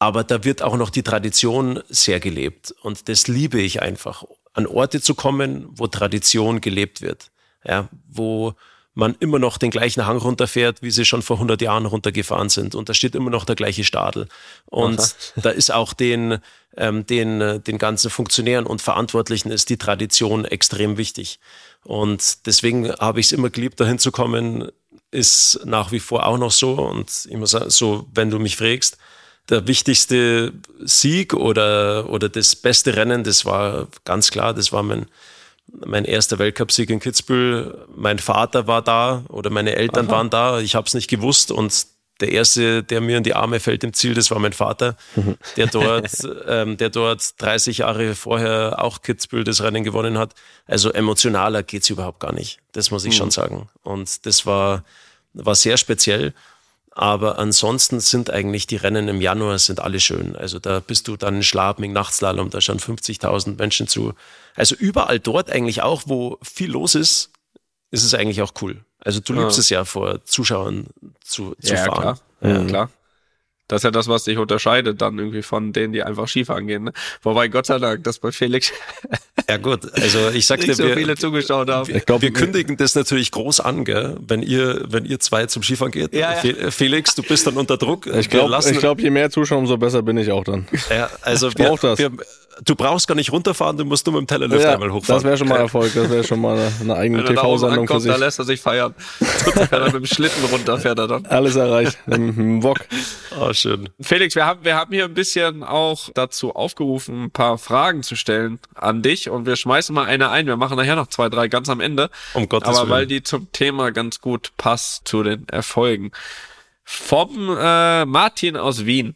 Aber da wird auch noch die Tradition sehr gelebt. Und das liebe ich einfach, an Orte zu kommen, wo Tradition gelebt wird. Ja, wo man immer noch den gleichen Hang runterfährt, wie sie schon vor 100 Jahren runtergefahren sind. Und da steht immer noch der gleiche Stadel. Und Aha. da ist auch den, ähm, den, den ganzen Funktionären und Verantwortlichen ist die Tradition extrem wichtig. Und deswegen habe ich es immer geliebt, dahin zu kommen, ist nach wie vor auch noch so. Und ich muss sagen, so, wenn du mich fragst, der wichtigste Sieg oder, oder das beste Rennen, das war ganz klar, das war mein, mein erster Weltcupsieg in Kitzbühel. Mein Vater war da oder meine Eltern Aha. waren da. Ich habe es nicht gewusst und der erste, der mir in die Arme fällt im Ziel, das war mein Vater, der dort, ähm, der dort 30 Jahre vorher auch Kitzbühel das Rennen gewonnen hat. Also emotionaler geht's überhaupt gar nicht. Das muss ich mhm. schon sagen. Und das war, war sehr speziell. Aber ansonsten sind eigentlich die Rennen im Januar sind alle schön. Also da bist du dann in Schlabming, Nachtslalom, da schauen 50.000 Menschen zu. Also überall dort eigentlich auch, wo viel los ist, ist es eigentlich auch cool. Also du liebst ja. es ja vor Zuschauern zu, zu ja, fahren. Klar. Ja, klar. Das ist ja das, was dich unterscheidet dann irgendwie von denen, die einfach schief angehen. Ne? Wobei Gott sei Dank, das bei Felix ja gut, also ich sagte, nicht so wir, viele zugeschaut haben. Ich glaub, wir kündigen das natürlich groß an, gell? wenn ihr wenn ihr zwei zum Skifahren geht. Ja, ja. Felix, du bist dann unter Druck. Ich glaube, ich glaub, je mehr Zuschauer, umso besser bin ich auch dann. Ja, also wir, wir, du brauchst gar nicht runterfahren, du musst nur mit dem Tellerlift ja, einmal hochfahren. Das wäre schon mal Erfolg, das wäre schon mal eine, eine eigene TV-Sendung für sich. Da lässt er sich feiern. Tut er mit dem Schlitten runter, fährt er dann. Alles erreicht, dem Wok. Oh, schön. Felix, wir haben, wir haben hier ein bisschen auch dazu aufgerufen, ein paar Fragen zu stellen an dich und wir schmeißen mal eine ein. Wir machen nachher noch zwei, drei ganz am Ende. Um Gottes Aber Willen. weil die zum Thema ganz gut passt, zu den Erfolgen. Vom äh, Martin aus Wien.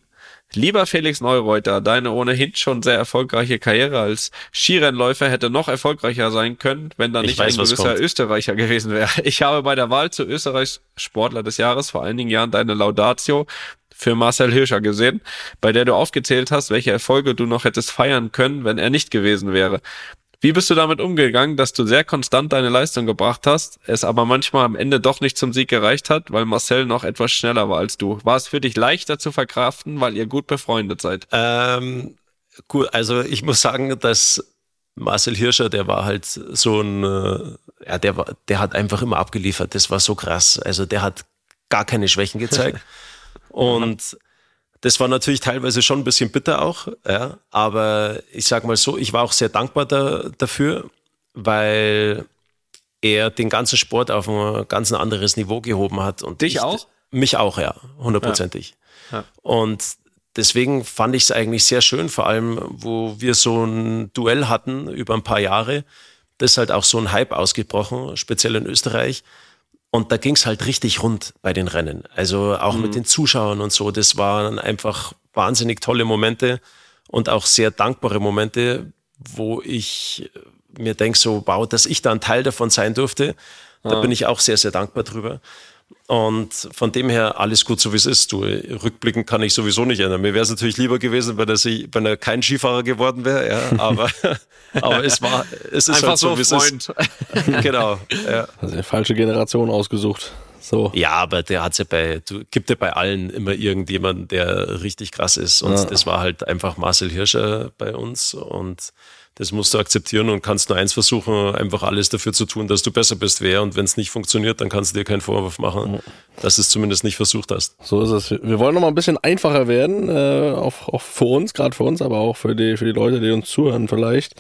Lieber Felix Neureuter, deine ohnehin schon sehr erfolgreiche Karriere als Skirennläufer hätte noch erfolgreicher sein können, wenn da nicht weiß, ein gewisser Österreicher gewesen wäre. Ich habe bei der Wahl zu Österreichs Sportler des Jahres vor einigen Jahren deine Laudatio für Marcel Hirscher gesehen, bei der du aufgezählt hast, welche Erfolge du noch hättest feiern können, wenn er nicht gewesen wäre. Wie bist du damit umgegangen, dass du sehr konstant deine Leistung gebracht hast, es aber manchmal am Ende doch nicht zum Sieg gereicht hat, weil Marcel noch etwas schneller war als du? War es für dich leichter zu verkraften, weil ihr gut befreundet seid? Ähm, gut, also ich muss sagen, dass Marcel Hirscher, der war halt so ein, äh, ja, der war, der hat einfach immer abgeliefert. Das war so krass. Also der hat gar keine Schwächen gezeigt. Und das war natürlich teilweise schon ein bisschen bitter auch, ja. Aber ich sag mal so, ich war auch sehr dankbar da, dafür, weil er den ganzen Sport auf ein ganz anderes Niveau gehoben hat. Und Dich ich, auch? Mich auch, ja, hundertprozentig. Ja. Ja. Und deswegen fand ich es eigentlich sehr schön, vor allem, wo wir so ein Duell hatten über ein paar Jahre. Das ist halt auch so ein Hype ausgebrochen, speziell in Österreich. Und da ging es halt richtig rund bei den Rennen. Also auch mhm. mit den Zuschauern und so. Das waren einfach wahnsinnig tolle Momente und auch sehr dankbare Momente, wo ich mir denke, so, wow, dass ich da ein Teil davon sein durfte. Da ja. bin ich auch sehr, sehr dankbar drüber. Und von dem her alles gut, so wie es ist. Du, rückblickend kann ich sowieso nicht ändern. Mir wäre es natürlich lieber gewesen, wenn er, sich, wenn er kein Skifahrer geworden wäre. Ja, aber, aber es war, es ist Einfach halt so, wie es ist. genau. Ja. Also eine falsche Generation ausgesucht. So. Ja, aber der hat ja bei, du gibt ja bei allen immer irgendjemanden, der richtig krass ist. Und ja. das war halt einfach Marcel Hirscher bei uns. Und das musst du akzeptieren und kannst nur eins versuchen, einfach alles dafür zu tun, dass du besser bist wer. Und wenn es nicht funktioniert, dann kannst du dir keinen Vorwurf machen, dass du es zumindest nicht versucht hast. So ist es. Wir wollen noch mal ein bisschen einfacher werden, äh, auch, auch für uns, gerade für uns, aber auch für die, für die Leute, die uns zuhören vielleicht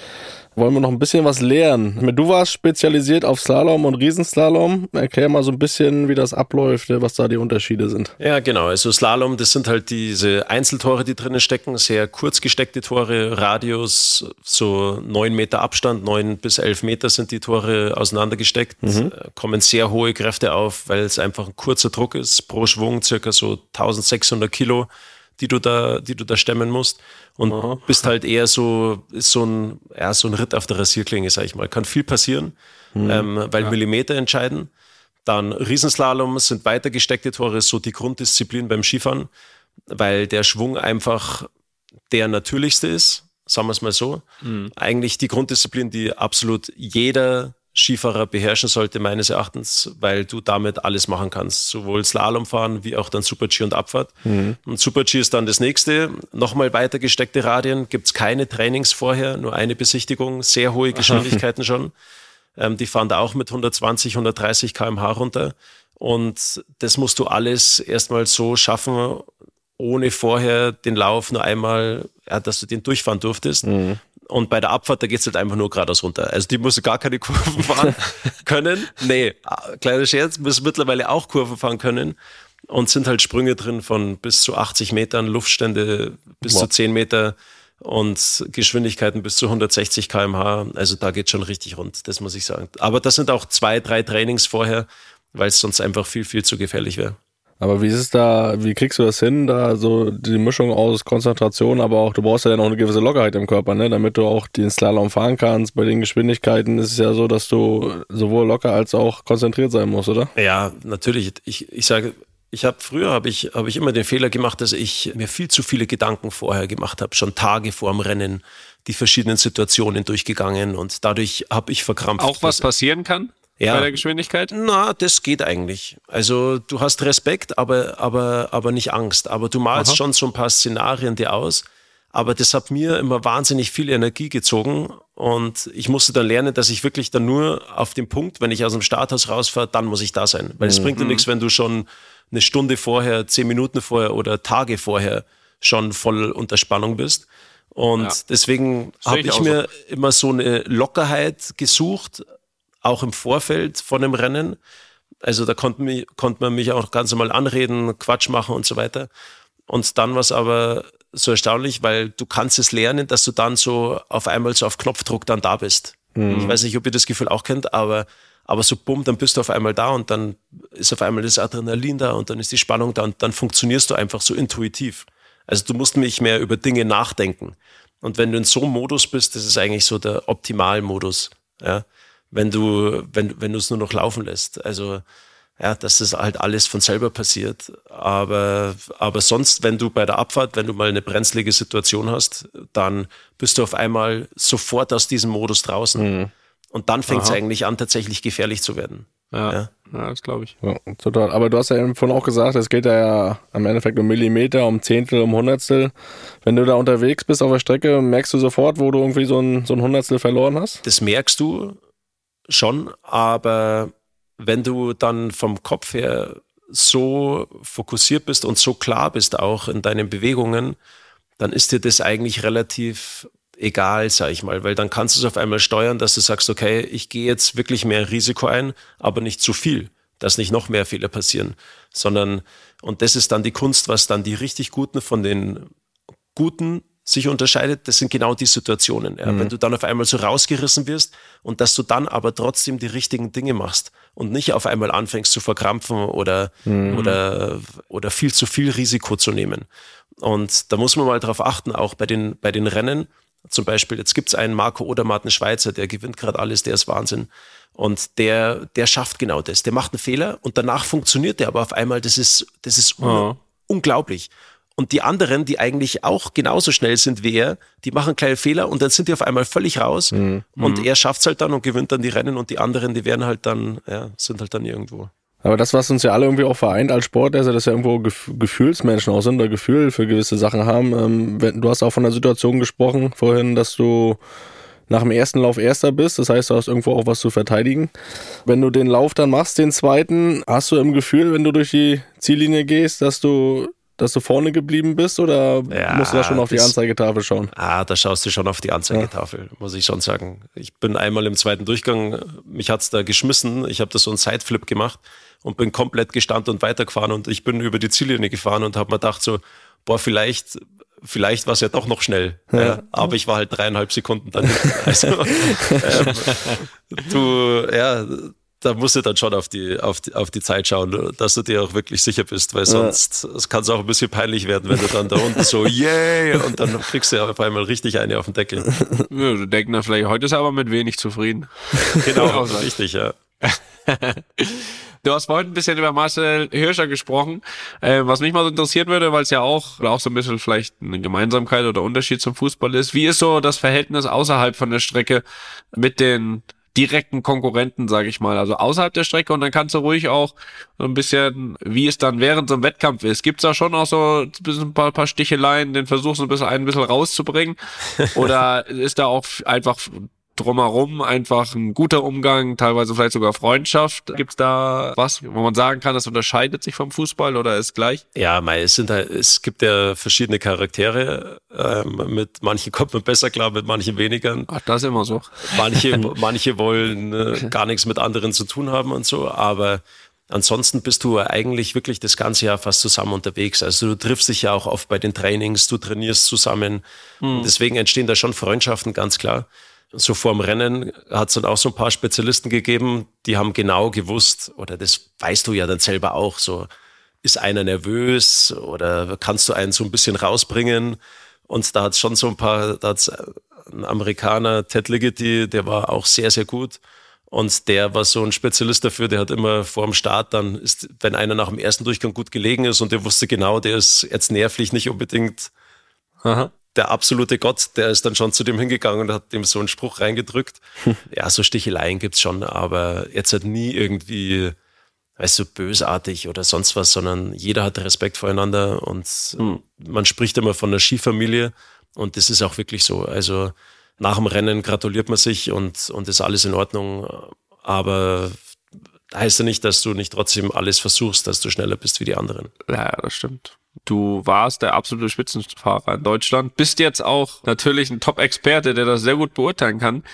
wollen wir noch ein bisschen was lernen. Du warst spezialisiert auf Slalom und Riesenslalom. Erklär mal so ein bisschen, wie das abläuft, was da die Unterschiede sind. Ja, genau. Also Slalom, das sind halt diese Einzeltore, die drinnen stecken, sehr kurz gesteckte Tore, Radius, so neun Meter Abstand, neun bis elf Meter sind die Tore auseinandergesteckt, mhm. Äh, kommen sehr hohe Kräfte auf, weil es einfach ein kurzer Druck ist, pro Schwung circa so 1600 Kilo die du da, die du da stemmen musst. Und Aha. bist halt eher so, ist so ein, ja, so ein Ritt auf der Rasierklinge, sag ich mal. Kann viel passieren, mhm. ähm, weil ja. Millimeter entscheiden. Dann Riesenslalom sind weiter gesteckte Tore, so die Grunddisziplin beim Skifahren, weil der Schwung einfach der natürlichste ist, sagen wir es mal so. Mhm. Eigentlich die Grunddisziplin, die absolut jeder Skifahrer beherrschen sollte, meines Erachtens, weil du damit alles machen kannst. Sowohl Slalom fahren wie auch dann Super-G und Abfahrt. Mhm. Und Super-G ist dann das nächste. Nochmal weiter gesteckte Radien. Gibt es keine Trainings vorher, nur eine Besichtigung. Sehr hohe Geschwindigkeiten schon. Ähm, die fahren da auch mit 120, 130 kmh runter. Und das musst du alles erstmal so schaffen, ohne vorher den Lauf nur einmal, ja, dass du den durchfahren durftest. Mhm. Und bei der Abfahrt, da geht's halt einfach nur geradeaus runter. Also die musst du gar keine Kurven fahren können. Nee, kleiner Scherz, müssen mittlerweile auch Kurven fahren können. Und sind halt Sprünge drin von bis zu 80 Metern, Luftstände bis wow. zu 10 Meter und Geschwindigkeiten bis zu 160 kmh. Also da geht schon richtig rund, das muss ich sagen. Aber das sind auch zwei, drei Trainings vorher, weil es sonst einfach viel, viel zu gefährlich wäre. Aber wie ist es da, wie kriegst du das hin, da so die Mischung aus Konzentration, aber auch, du brauchst ja dann auch eine gewisse Lockerheit im Körper, ne, damit du auch den Slalom fahren kannst. Bei den Geschwindigkeiten ist es ja so, dass du sowohl locker als auch konzentriert sein musst, oder? Ja, natürlich. Ich, ich sage, ich habe früher habe ich habe ich immer den Fehler gemacht, dass ich mir viel zu viele Gedanken vorher gemacht habe, schon Tage vor dem Rennen die verschiedenen Situationen durchgegangen und dadurch habe ich verkrampft. Auch was passieren kann? Ja. bei der Geschwindigkeit? Na, das geht eigentlich. Also du hast Respekt, aber, aber, aber nicht Angst. Aber du malst Aha. schon so ein paar Szenarien dir aus. Aber das hat mir immer wahnsinnig viel Energie gezogen und ich musste dann lernen, dass ich wirklich dann nur auf dem Punkt, wenn ich aus dem Starthaus rausfahre, dann muss ich da sein. Weil es mhm. bringt dir nichts, wenn du schon eine Stunde vorher, zehn Minuten vorher oder Tage vorher schon voll unter Spannung bist. Und ja. deswegen habe ich, ich mir so. immer so eine Lockerheit gesucht, auch im Vorfeld von dem Rennen. Also da konnte, mich, konnte man mich auch ganz normal anreden, Quatsch machen und so weiter. Und dann war es aber so erstaunlich, weil du kannst es lernen, dass du dann so auf einmal so auf Knopfdruck dann da bist. Mhm. Ich weiß nicht, ob ihr das Gefühl auch kennt, aber, aber so bumm, dann bist du auf einmal da und dann ist auf einmal das Adrenalin da und dann ist die Spannung da und dann funktionierst du einfach so intuitiv. Also du musst nicht mehr über Dinge nachdenken. Und wenn du in so einem Modus bist, das ist eigentlich so der Optimalmodus. Ja? Wenn du, wenn, wenn du es nur noch laufen lässt. Also ja, dass das halt alles von selber passiert. Aber, aber sonst, wenn du bei der Abfahrt, wenn du mal eine brenzlige Situation hast, dann bist du auf einmal sofort aus diesem Modus draußen. Mhm. Und dann fängt es eigentlich an, tatsächlich gefährlich zu werden. Ja, ja. ja das glaube ich. Ja, total. Aber du hast ja eben vorhin auch gesagt, es geht ja am Endeffekt um Millimeter, um Zehntel, um Hundertstel. Wenn du da unterwegs bist auf der Strecke, merkst du sofort, wo du irgendwie so ein, so ein Hundertstel verloren hast? Das merkst du schon, aber wenn du dann vom Kopf her so fokussiert bist und so klar bist auch in deinen Bewegungen, dann ist dir das eigentlich relativ egal, sag ich mal, weil dann kannst du es auf einmal steuern, dass du sagst, okay, ich gehe jetzt wirklich mehr Risiko ein, aber nicht zu viel, dass nicht noch mehr Fehler passieren, sondern, und das ist dann die Kunst, was dann die richtig Guten von den Guten sich unterscheidet, das sind genau die Situationen. Ja. Mhm. Wenn du dann auf einmal so rausgerissen wirst und dass du dann aber trotzdem die richtigen Dinge machst und nicht auf einmal anfängst zu verkrampfen oder, mhm. oder, oder viel zu viel Risiko zu nehmen. Und da muss man mal drauf achten, auch bei den, bei den Rennen. Zum Beispiel, jetzt gibt's einen Marco Odermatt, einen Schweizer, der gewinnt gerade alles, der ist Wahnsinn. Und der, der schafft genau das. Der macht einen Fehler und danach funktioniert der aber auf einmal. Das ist, das ist un oh. unglaublich. Und die anderen, die eigentlich auch genauso schnell sind wie er, die machen kleine Fehler und dann sind die auf einmal völlig raus. Mhm. Und mhm. er schafft es halt dann und gewinnt dann die Rennen und die anderen, die werden halt dann, ja, sind halt dann irgendwo. Aber das, was uns ja alle irgendwie auch vereint als Sport, ist ja, dass wir irgendwo Gef Gefühlsmenschen auch sind oder Gefühl für gewisse Sachen haben. Ähm, du hast auch von der Situation gesprochen vorhin, dass du nach dem ersten Lauf Erster bist. Das heißt, du hast irgendwo auch was zu verteidigen. Wenn du den Lauf dann machst, den zweiten, hast du im Gefühl, wenn du durch die Ziellinie gehst, dass du dass du vorne geblieben bist oder ja, musst du da schon auf die Anzeigetafel schauen? Ah, da schaust du schon auf die Anzeigetafel, ja. muss ich schon sagen. Ich bin einmal im zweiten Durchgang, mich hat's da geschmissen, ich habe da so einen Sideflip gemacht und bin komplett gestanden und weitergefahren und ich bin über die Ziellinie gefahren und habe mir gedacht so, boah, vielleicht vielleicht war es ja doch noch schnell. Ja. Ja, aber ich war halt dreieinhalb Sekunden dann. Also, ähm, du, ja, da musst du dann schon auf die, auf die, auf die Zeit schauen, dass du dir auch wirklich sicher bist, weil sonst ja. kann es auch ein bisschen peinlich werden, wenn du dann da unten so, yay, und dann kriegst du ja auf einmal richtig eine auf den Deckel. Ja, du denkst na vielleicht, heute ist er aber mit wenig zufrieden. Genau, richtig, ja. Du hast vorhin ein bisschen über Marcel Hirscher gesprochen. Äh, was mich mal so interessieren würde, weil es ja auch, auch so ein bisschen vielleicht eine Gemeinsamkeit oder Unterschied zum Fußball ist. Wie ist so das Verhältnis außerhalb von der Strecke mit den direkten Konkurrenten, sage ich mal, also außerhalb der Strecke und dann kannst du ruhig auch so ein bisschen, wie es dann während so einem Wettkampf ist. Gibt's da schon auch so ein, paar, paar Sticheleien, den versuchst du ein bisschen ein bisschen rauszubringen? Oder ist da auch einfach drumherum einfach ein guter Umgang, teilweise vielleicht sogar Freundschaft. Gibt's da was, wo man sagen kann, das unterscheidet sich vom Fußball oder ist gleich? Ja, mei, es sind halt, es gibt ja verschiedene Charaktere. Ähm, mit manchen kommt man besser klar, mit manchen weniger. Ach, das ist immer so. Manche, manche wollen äh, gar nichts mit anderen zu tun haben und so, aber Ansonsten bist du eigentlich wirklich das ganze Jahr fast zusammen unterwegs. Also du triffst dich ja auch oft bei den Trainings, du trainierst zusammen. Hm. Deswegen entstehen da schon Freundschaften, ganz klar so vorm Rennen hat es dann auch so ein paar Spezialisten gegeben, die haben genau gewusst, oder das weißt du ja dann selber auch, so ist einer nervös oder kannst du einen so ein bisschen rausbringen? Und da hat es schon so ein paar, da hat's ein Amerikaner, Ted Ligety, der war auch sehr, sehr gut. Und der war so ein Spezialist dafür, der hat immer vor dem Start dann, ist, wenn einer nach dem ersten Durchgang gut gelegen ist und der wusste genau, der ist jetzt nervlich nicht unbedingt Aha der absolute Gott, der ist dann schon zu dem hingegangen und hat dem so einen Spruch reingedrückt. ja, so Sticheleien gibt's schon, aber jetzt hat nie irgendwie, weißt du, bösartig oder sonst was, sondern jeder hat Respekt voreinander und mhm. man spricht immer von einer Skifamilie und das ist auch wirklich so. Also nach dem Rennen gratuliert man sich und, und ist alles in Ordnung, aber heißt ja nicht, dass du nicht trotzdem alles versuchst, dass du schneller bist wie die anderen. Ja, das stimmt. Du warst der absolute Spitzenfahrer in Deutschland, bist jetzt auch natürlich ein Top-Experte, der das sehr gut beurteilen kann.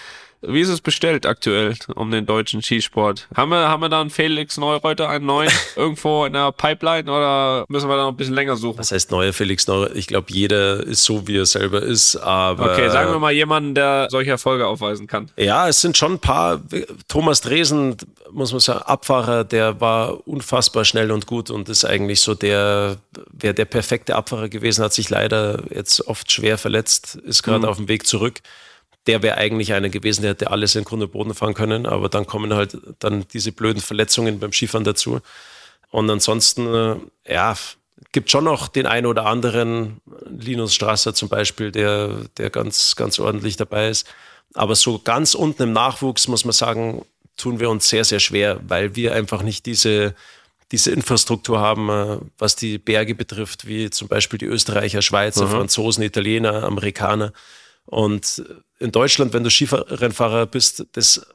Wie ist es bestellt aktuell um den deutschen Skisport? Haben wir, haben wir da einen Felix Neureuter, einen neuen, irgendwo in der Pipeline oder müssen wir da noch ein bisschen länger suchen? Was heißt neuer Felix Neureuter? Ich glaube, jeder ist so, wie er selber ist, aber. Okay, sagen wir mal jemanden, der solche Erfolge aufweisen kann. Ja, es sind schon ein paar. Thomas Dresen, muss man sagen, Abfahrer, der war unfassbar schnell und gut und ist eigentlich so der, wäre der perfekte Abfahrer gewesen, hat sich leider jetzt oft schwer verletzt, ist gerade mhm. auf dem Weg zurück der wäre eigentlich einer gewesen, der hätte alles in Grund und Boden fahren können, aber dann kommen halt dann diese blöden Verletzungen beim Skifahren dazu. Und ansonsten, äh, ja, gibt schon noch den einen oder anderen, Linus Strasser zum Beispiel, der, der ganz, ganz ordentlich dabei ist. Aber so ganz unten im Nachwuchs, muss man sagen, tun wir uns sehr, sehr schwer, weil wir einfach nicht diese, diese Infrastruktur haben, äh, was die Berge betrifft, wie zum Beispiel die Österreicher, Schweizer, mhm. Franzosen, Italiener, Amerikaner. Und in Deutschland, wenn du Skirennfahrer bist, das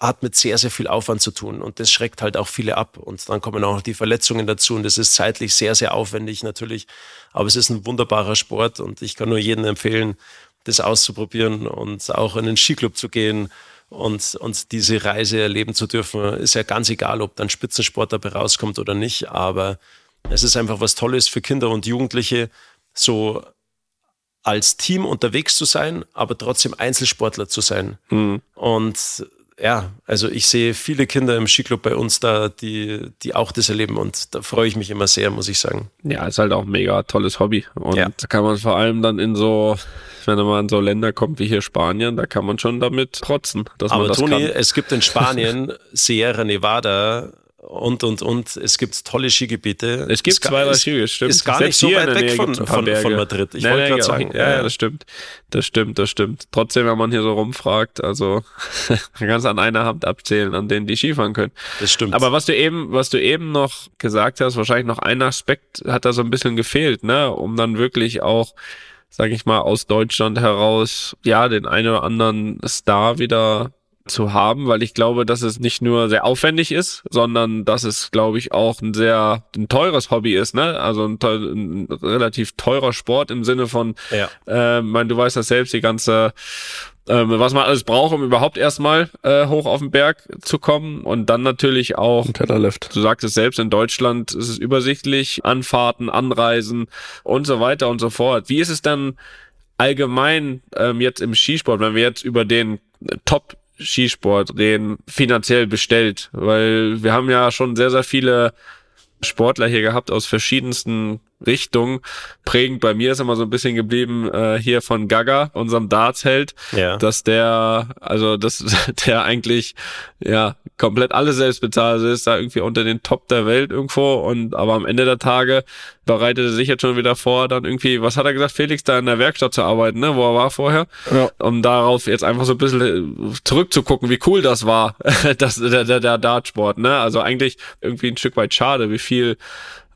hat mit sehr, sehr viel Aufwand zu tun. Und das schreckt halt auch viele ab. Und dann kommen auch die Verletzungen dazu. Und das ist zeitlich sehr, sehr aufwendig natürlich, aber es ist ein wunderbarer Sport. Und ich kann nur jedem empfehlen, das auszuprobieren und auch in den Skiclub zu gehen und, und diese Reise erleben zu dürfen. Ist ja ganz egal, ob dann Spitzensport dabei rauskommt oder nicht, aber es ist einfach was Tolles für Kinder und Jugendliche, so als Team unterwegs zu sein, aber trotzdem Einzelsportler zu sein. Mhm. Und ja, also ich sehe viele Kinder im Skiclub bei uns da, die, die auch das erleben und da freue ich mich immer sehr, muss ich sagen. Ja, ist halt auch ein mega tolles Hobby und ja. da kann man vor allem dann in so, wenn man in so Länder kommt wie hier Spanien, da kann man schon damit trotzen. Dass Aber man das Toni, kann. es gibt in Spanien Sierra Nevada und, und, und. Es gibt tolle Skigebiete. Es gibt zwei, drei Skigebiete, stimmt. Ist gar Selbst nicht so weit weg von, von, von, Madrid. Ich wollte gerade sagen. Ja, ja, das stimmt. Das stimmt, das stimmt. Trotzdem, wenn man hier so rumfragt, also man kann es an einer Hand abzählen, an denen die Skifahren können. Das stimmt. Aber was du eben, was du eben noch gesagt hast, wahrscheinlich noch ein Aspekt hat da so ein bisschen gefehlt, ne, um dann wirklich auch sage ich mal, aus Deutschland heraus, ja, den einen oder anderen Star wieder zu haben, weil ich glaube, dass es nicht nur sehr aufwendig ist, sondern dass es, glaube ich, auch ein sehr ein teures Hobby ist, ne? Also ein, ein relativ teurer Sport im Sinne von, ja. äh, mein, du weißt das selbst, die ganze ähm, was man alles braucht, um überhaupt erstmal äh, hoch auf den Berg zu kommen und dann natürlich auch Tellerlift. Du sagst es selbst, in Deutschland ist es übersichtlich, Anfahrten, Anreisen und so weiter und so fort. Wie ist es dann allgemein ähm, jetzt im Skisport, wenn wir jetzt über den Top Skisport reden, finanziell bestellt, weil wir haben ja schon sehr, sehr viele Sportler hier gehabt aus verschiedensten Richtung. Prägend bei mir ist immer so ein bisschen geblieben äh, hier von Gaga, unserem Dartsheld, ja. dass der, also dass der eigentlich ja komplett alles selbst bezahlt ist, da irgendwie unter den Top der Welt irgendwo und aber am Ende der Tage bereitete sich jetzt schon wieder vor, dann irgendwie, was hat er gesagt, Felix, da in der Werkstatt zu arbeiten, ne, wo er war vorher, ja. um darauf jetzt einfach so ein bisschen äh, zurückzugucken, wie cool das war, das, der, der, der Dartsport, ne, also eigentlich irgendwie ein Stück weit schade, wie viel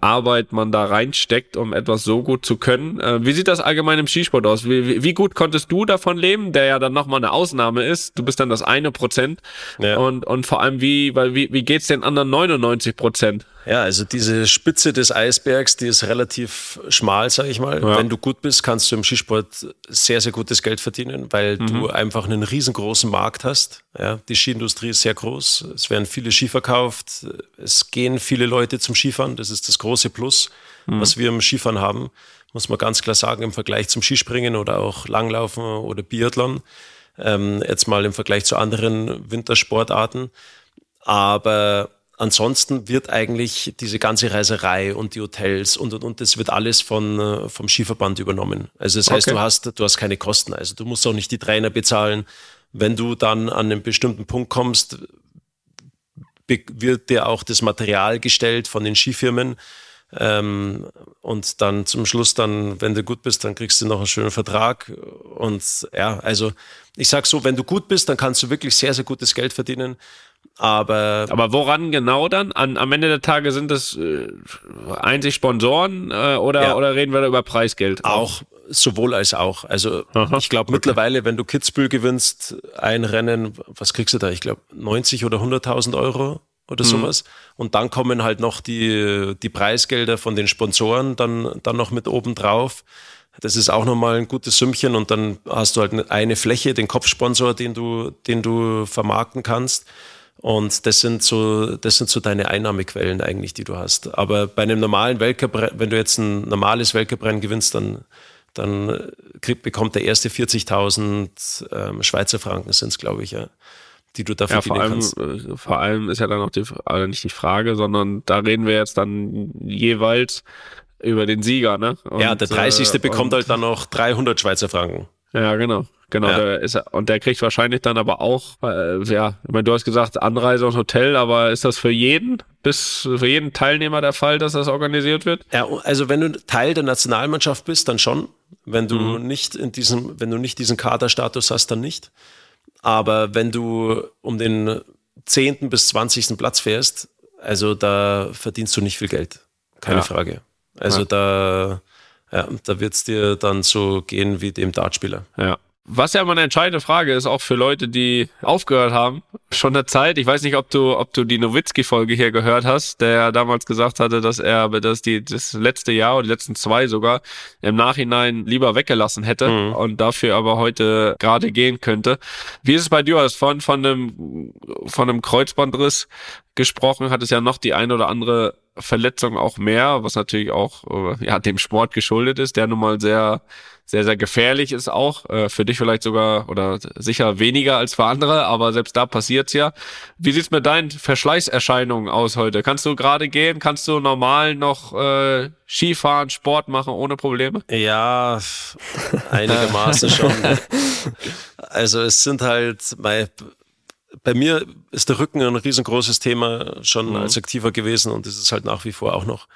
Arbeit man da reinsteckt, um etwas so gut zu können. Äh, wie sieht das allgemein im Skisport aus? Wie, wie gut konntest du davon leben, der ja dann nochmal eine Ausnahme ist? Du bist dann das eine Prozent. Ja. Und, und vor allem, wie, weil, wie, wie geht's den anderen 99 Prozent? Ja, also diese Spitze des Eisbergs, die ist relativ schmal, sage ich mal. Ja. Wenn du gut bist, kannst du im Skisport sehr, sehr gutes Geld verdienen, weil mhm. du einfach einen riesengroßen Markt hast. Ja, die Skiindustrie ist sehr groß. Es werden viele Ski verkauft. Es gehen viele Leute zum Skifahren. Das ist das große Plus, mhm. was wir im Skifahren haben. Muss man ganz klar sagen, im Vergleich zum Skispringen oder auch Langlaufen oder Biathlon. Ähm, jetzt mal im Vergleich zu anderen Wintersportarten. Aber ansonsten wird eigentlich diese ganze Reiserei und die Hotels und und und das wird alles von äh, vom Skiverband übernommen. Also das heißt, okay. du hast du hast keine Kosten. Also du musst auch nicht die Trainer bezahlen. Wenn du dann an einen bestimmten Punkt kommst, wird dir auch das Material gestellt von den Skifirmen. Ähm, und dann zum Schluss dann, wenn du gut bist, dann kriegst du noch einen schönen Vertrag. Und ja, also ich sag so, wenn du gut bist, dann kannst du wirklich sehr, sehr gutes Geld verdienen. Aber, aber woran genau dann? An, am Ende der Tage sind das äh, einzig Sponsoren äh, oder, ja. oder reden wir da über Preisgeld? Auch, sowohl als auch. Also Aha, ich glaube okay. mittlerweile, wenn du Kitzbühel gewinnst, ein Rennen, was kriegst du da? Ich glaube 90 oder 100.000 Euro oder mhm. sowas. Und dann kommen halt noch die, die Preisgelder von den Sponsoren dann, dann noch mit oben drauf. Das ist auch nochmal ein gutes Sümmchen und dann hast du halt eine Fläche, den Kopfsponsor, den du, den du vermarkten kannst. Und das sind so, das sind so deine Einnahmequellen eigentlich, die du hast. Aber bei einem normalen Weltcup, wenn du jetzt ein normales Weltcuprennen gewinnst, dann, dann krieg, bekommt der erste 40.000 ähm, Schweizer Franken sind es, glaube ich, ja, die du dafür ja, vor allem, kannst. Äh, vor allem ist ja dann auch die, also nicht die Frage, sondern da reden wir jetzt dann jeweils über den Sieger, ne? Und, ja, der 30. Äh, bekommt halt dann noch 300 Schweizer Franken. Ja, genau. Genau, ja. der ist, und der kriegt wahrscheinlich dann aber auch, äh, ja, ich meine, du hast gesagt Anreise und Hotel, aber ist das für jeden, bis für jeden Teilnehmer der Fall, dass das organisiert wird? Ja, also wenn du Teil der Nationalmannschaft bist, dann schon. Wenn du mhm. nicht in diesem, wenn du nicht diesen Kaderstatus hast, dann nicht. Aber wenn du um den 10. bis 20. Platz fährst, also da verdienst du nicht viel Geld. Keine ja. Frage. Also ja. da, ja, da wird's dir dann so gehen wie dem Dartspieler. Ja. Was ja immer eine entscheidende Frage ist, auch für Leute, die aufgehört haben, schon der Zeit. Ich weiß nicht, ob du, ob du die Nowitzki-Folge hier gehört hast, der damals gesagt hatte, dass er dass die, das letzte Jahr oder die letzten zwei sogar im Nachhinein lieber weggelassen hätte mhm. und dafür aber heute gerade gehen könnte. Wie ist es bei dir? Du hast von, von einem, von einem Kreuzbandriss gesprochen, hat es ja noch die ein oder andere Verletzung auch mehr, was natürlich auch äh, ja dem Sport geschuldet ist, der nun mal sehr sehr sehr gefährlich ist auch äh, für dich vielleicht sogar oder sicher weniger als für andere, aber selbst da passiert's ja. Wie sieht's mit deinen Verschleißerscheinungen aus heute? Kannst du gerade gehen? Kannst du normal noch äh, Skifahren, Sport machen ohne Probleme? Ja, einigermaßen schon. Also es sind halt bei bei mir ist der Rücken ein riesengroßes Thema schon mhm. als Aktiver gewesen und ist es halt nach wie vor auch noch.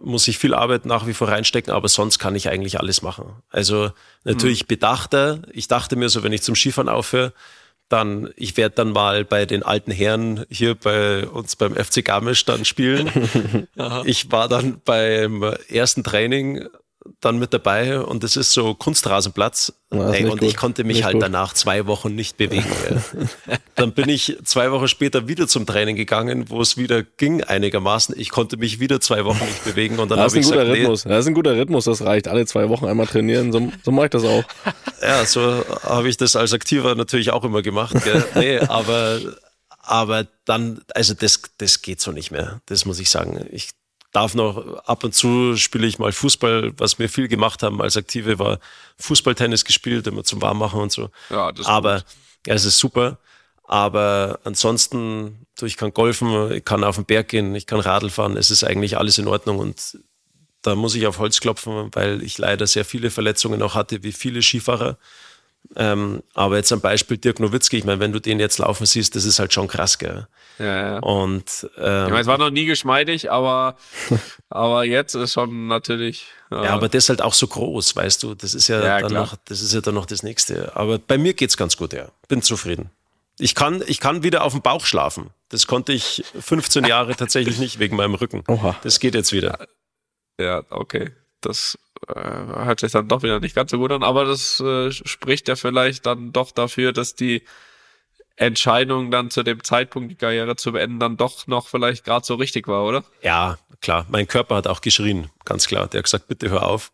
Muss ich viel Arbeit nach wie vor reinstecken, aber sonst kann ich eigentlich alles machen. Also natürlich mhm. bedachter. Ich dachte mir so, wenn ich zum Skifahren aufhöre, dann, ich werde dann mal bei den alten Herren hier bei uns beim FC Garmisch dann spielen. ich war dann beim ersten Training dann mit dabei und es ist so Kunstrasenplatz. Ja, Ey, und gut. ich konnte mich nicht halt gut. danach zwei Wochen nicht bewegen. dann bin ich zwei Wochen später wieder zum Training gegangen, wo es wieder ging einigermaßen. Ich konnte mich wieder zwei Wochen nicht bewegen und dann habe ich gesagt, Rhythmus. Nee. Das ist ein guter Rhythmus, das reicht. Alle zwei Wochen einmal trainieren, so, so mache ich das auch. Ja, so habe ich das als Aktiver natürlich auch immer gemacht. Gell? Nee, aber aber dann, also das, das geht so nicht mehr. Das muss ich sagen. Ich darf noch, ab und zu spiele ich mal Fußball, was wir viel gemacht haben als Aktive, war Fußballtennis gespielt, immer zum Warmmachen und so. Ja, das Aber ja, es ist super. Aber ansonsten, ich kann golfen, ich kann auf den Berg gehen, ich kann Radl fahren, es ist eigentlich alles in Ordnung und da muss ich auf Holz klopfen, weil ich leider sehr viele Verletzungen auch hatte, wie viele Skifahrer. Ähm, aber jetzt am Beispiel Dirk Nowitzki, ich meine, wenn du den jetzt laufen siehst, das ist halt schon krass, gell? Ja, ja. Und ähm, ich meine, es war noch nie geschmeidig, aber aber jetzt ist schon natürlich. Äh, ja, aber das ist halt auch so groß, weißt du. Das ist ja, ja dann klar. noch, das ist ja dann noch das nächste. Aber bei mir geht's ganz gut, ja. Bin zufrieden. Ich kann, ich kann wieder auf dem Bauch schlafen. Das konnte ich 15 Jahre tatsächlich nicht wegen meinem Rücken. Oha. Das geht jetzt wieder. Ja, okay. Das äh, hört sich dann doch wieder nicht ganz so gut an, aber das äh, spricht ja vielleicht dann doch dafür, dass die Entscheidung dann zu dem Zeitpunkt, die Karriere zu beenden, dann doch noch vielleicht gerade so richtig war, oder? Ja, klar. Mein Körper hat auch geschrien, ganz klar. Der hat gesagt, bitte hör auf.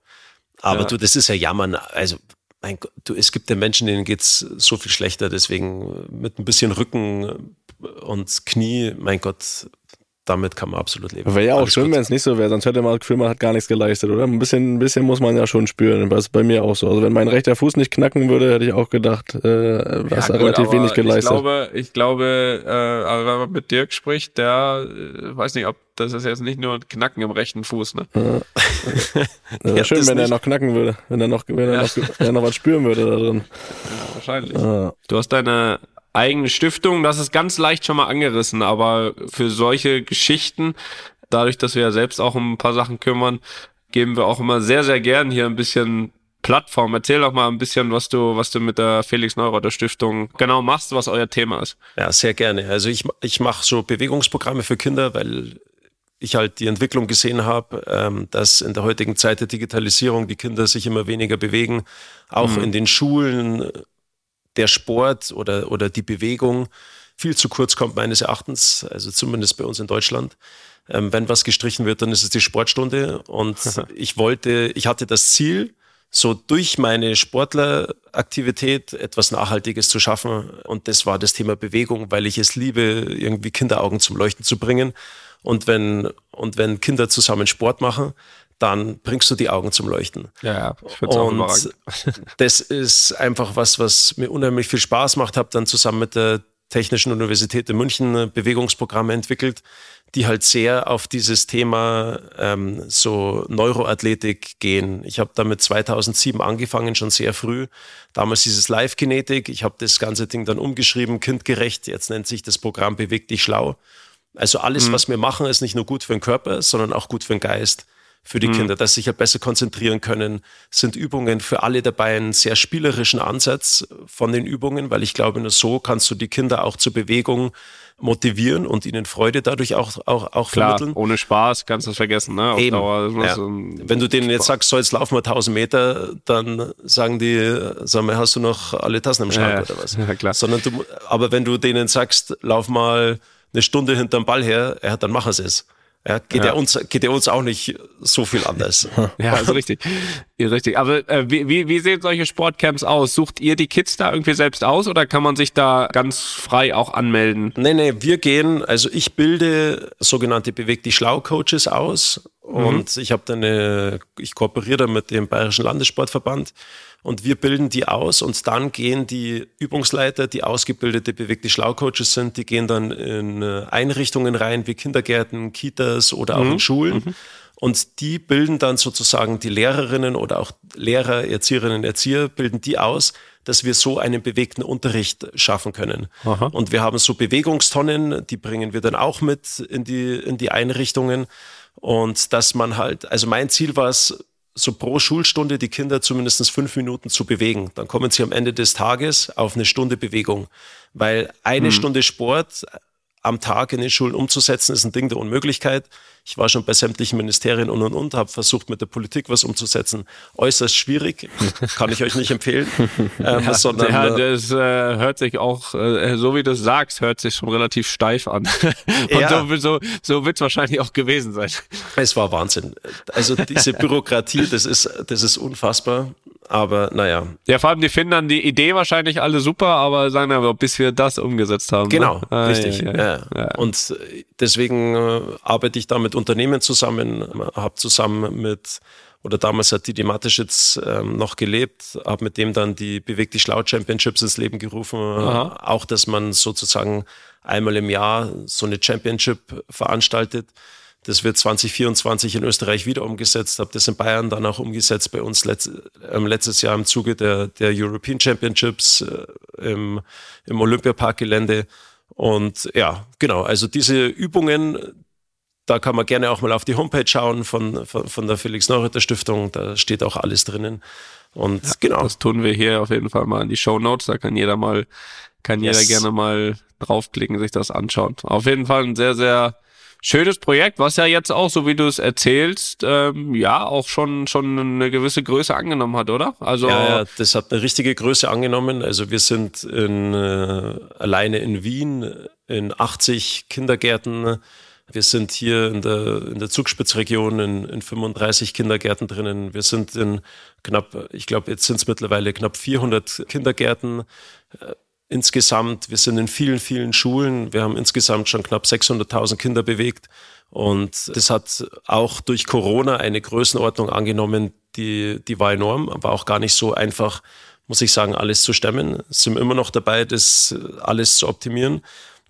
Aber ja. du, das ist ja jammern. Also, mein Gott, du, es gibt ja Menschen, denen geht's so viel schlechter. Deswegen mit ein bisschen Rücken und Knie, mein Gott, damit kann man absolut leben. Wäre ja auch Alles schön, wenn es nicht so wäre, sonst hätte man das Gefühl, man hat gar nichts geleistet, oder? Ein bisschen, ein bisschen muss man ja schon spüren. Das ist bei mir auch so. Also wenn mein rechter Fuß nicht knacken würde, hätte ich auch gedacht, äh, hast ja, relativ wenig geleistet. Ich glaube, ich glaube, äh, aber wenn man mit Dirk spricht, der äh, weiß nicht, ob das ist jetzt nicht nur ein Knacken im rechten Fuß, ne? Ja. Wäre ja, schön, wenn er noch knacken würde, wenn er noch, wenn er noch, wenn er noch was spüren würde da drin. Ja, wahrscheinlich. Du hast deine eigene Stiftung. Das ist ganz leicht schon mal angerissen, aber für solche Geschichten, dadurch, dass wir ja selbst auch um ein paar Sachen kümmern, geben wir auch immer sehr, sehr gern hier ein bisschen Plattform. Erzähl doch mal ein bisschen, was du, was du mit der Felix Neureuther Stiftung genau machst, was euer Thema ist. Ja, sehr gerne. Also ich, ich mache so Bewegungsprogramme für Kinder, weil ich halt die Entwicklung gesehen habe, ähm, dass in der heutigen Zeit der Digitalisierung die Kinder sich immer weniger bewegen. Auch mhm. in den Schulen der Sport oder, oder die Bewegung viel zu kurz kommt meines Erachtens, also zumindest bei uns in Deutschland. Ähm, wenn was gestrichen wird, dann ist es die Sportstunde. Und ich wollte, ich hatte das Ziel, so durch meine Sportleraktivität etwas Nachhaltiges zu schaffen. Und das war das Thema Bewegung, weil ich es liebe, irgendwie Kinderaugen zum Leuchten zu bringen. Und wenn, und wenn Kinder zusammen Sport machen, dann bringst du die Augen zum Leuchten. Ja, ja ich finde auch Das ist einfach was, was mir unheimlich viel Spaß macht. Habe dann zusammen mit der Technischen Universität in München Bewegungsprogramme entwickelt, die halt sehr auf dieses Thema ähm, so Neuroathletik gehen. Ich habe damit 2007 angefangen, schon sehr früh. Damals dieses Live-Kinetik. Ich habe das ganze Ding dann umgeschrieben, kindgerecht. Jetzt nennt sich das Programm Beweg dich schlau. Also alles, mhm. was wir machen, ist nicht nur gut für den Körper, sondern auch gut für den Geist für die mhm. Kinder, dass sie sich halt besser konzentrieren können. Sind Übungen für alle dabei einen sehr spielerischen Ansatz von den Übungen, weil ich glaube, nur so kannst du die Kinder auch zur Bewegung motivieren und ihnen Freude dadurch auch, auch, auch Klar, vermitteln. Ohne Spaß kannst du es vergessen. Ne? Auf Eben. Dauer, ja. so Wenn du denen jetzt sagst, so jetzt laufen wir 1000 Meter, dann sagen die, sag mal, hast du noch alle Tassen im Schrank ja, oder was? Ja, klar. Sondern du, aber wenn du denen sagst, lauf mal eine Stunde hinterm Ball her, ja, dann machen sie es. Ja, geht ja. ja uns geht ja uns auch nicht so viel anders. ja, also richtig, ja, richtig. Aber äh, wie, wie wie sehen solche Sportcamps aus? Sucht ihr die Kids da irgendwie selbst aus oder kann man sich da ganz frei auch anmelden? Nee, nee, wir gehen, also ich bilde sogenannte Beweg die Schlau Coaches aus mhm. und ich habe da eine, ich kooperiere da mit dem Bayerischen Landessportverband und wir bilden die aus und dann gehen die Übungsleiter, die ausgebildete bewegte Schlaucoaches sind, die gehen dann in äh, Einrichtungen rein wie Kindergärten, Kitas oder auch mhm. in Schulen. Mhm. Und die bilden dann sozusagen die Lehrerinnen oder auch Lehrer, Erzieherinnen, Erzieher, bilden die aus, dass wir so einen bewegten Unterricht schaffen können. Aha. Und wir haben so Bewegungstonnen, die bringen wir dann auch mit in die, in die Einrichtungen. Und dass man halt, also mein Ziel war es, so pro Schulstunde die Kinder zumindest fünf Minuten zu bewegen. Dann kommen sie am Ende des Tages auf eine Stunde Bewegung. Weil eine hm. Stunde Sport am Tag in den Schulen umzusetzen, ist ein Ding der Unmöglichkeit. Ich war schon bei sämtlichen Ministerien und und und, habe versucht, mit der Politik was umzusetzen. Äußerst schwierig, kann ich euch nicht empfehlen. Ähm, ja, sondern, ja, äh, das äh, hört sich auch, äh, so wie du es sagst, hört sich schon relativ steif an. und ja. so, so, so wird es wahrscheinlich auch gewesen sein. Es war Wahnsinn. Also diese Bürokratie, das ist, das ist unfassbar. Aber naja. Ja, vor allem die finden dann die Idee wahrscheinlich alle super, aber sagen aber, bis wir das umgesetzt haben. Ne? Genau, ne? ah, richtig. Ja, ja, ja. Und deswegen äh, arbeite ich da mit Unternehmen zusammen, habe zusammen mit oder damals hat Didi Mateschitz ähm, noch gelebt, habe mit dem dann die Beweg die Schlau Championships ins Leben gerufen. Aha. Auch, dass man sozusagen einmal im Jahr so eine Championship veranstaltet. Das wird 2024 in Österreich wieder umgesetzt, habe das in Bayern dann auch umgesetzt bei uns letzt, äh, letztes Jahr im Zuge der, der European Championships äh, im, im Olympiaparkgelände. Und ja, genau, also diese Übungen, da kann man gerne auch mal auf die Homepage schauen von, von, von der Felix Neureuther Stiftung, da steht auch alles drinnen. Und ja, genau. Das tun wir hier auf jeden Fall mal in die Show Notes, da kann jeder mal, kann yes. jeder gerne mal draufklicken, sich das anschauen. Auf jeden Fall ein sehr, sehr schönes Projekt, was ja jetzt auch, so wie du es erzählst, ähm, ja, auch schon, schon eine gewisse Größe angenommen hat, oder? Also ja, ja, das hat eine richtige Größe angenommen. Also wir sind in, äh, alleine in Wien in 80 Kindergärten. Wir sind hier in der, in der Zugspitzregion in, in 35 Kindergärten drinnen. Wir sind in knapp, ich glaube, jetzt sind es mittlerweile knapp 400 Kindergärten insgesamt, wir sind in vielen, vielen Schulen. Wir haben insgesamt schon knapp 600.000 Kinder bewegt. Und das hat auch durch Corona eine Größenordnung angenommen, die, die war enorm, aber auch gar nicht so einfach, muss ich sagen, alles zu stemmen. Sind immer noch dabei, das alles zu optimieren.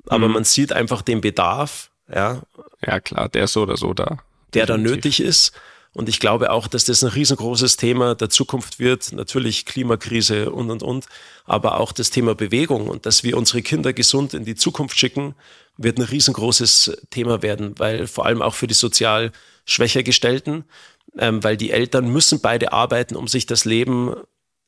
Aber mhm. man sieht einfach den Bedarf, ja. Ja, klar, der ist so oder so da. Der da nötig ist. Und ich glaube auch, dass das ein riesengroßes Thema der Zukunft wird. Natürlich Klimakrise und, und, und. Aber auch das Thema Bewegung und dass wir unsere Kinder gesund in die Zukunft schicken, wird ein riesengroßes Thema werden, weil vor allem auch für die sozial schwächer gestellten, ähm, weil die Eltern müssen beide arbeiten, um sich das Leben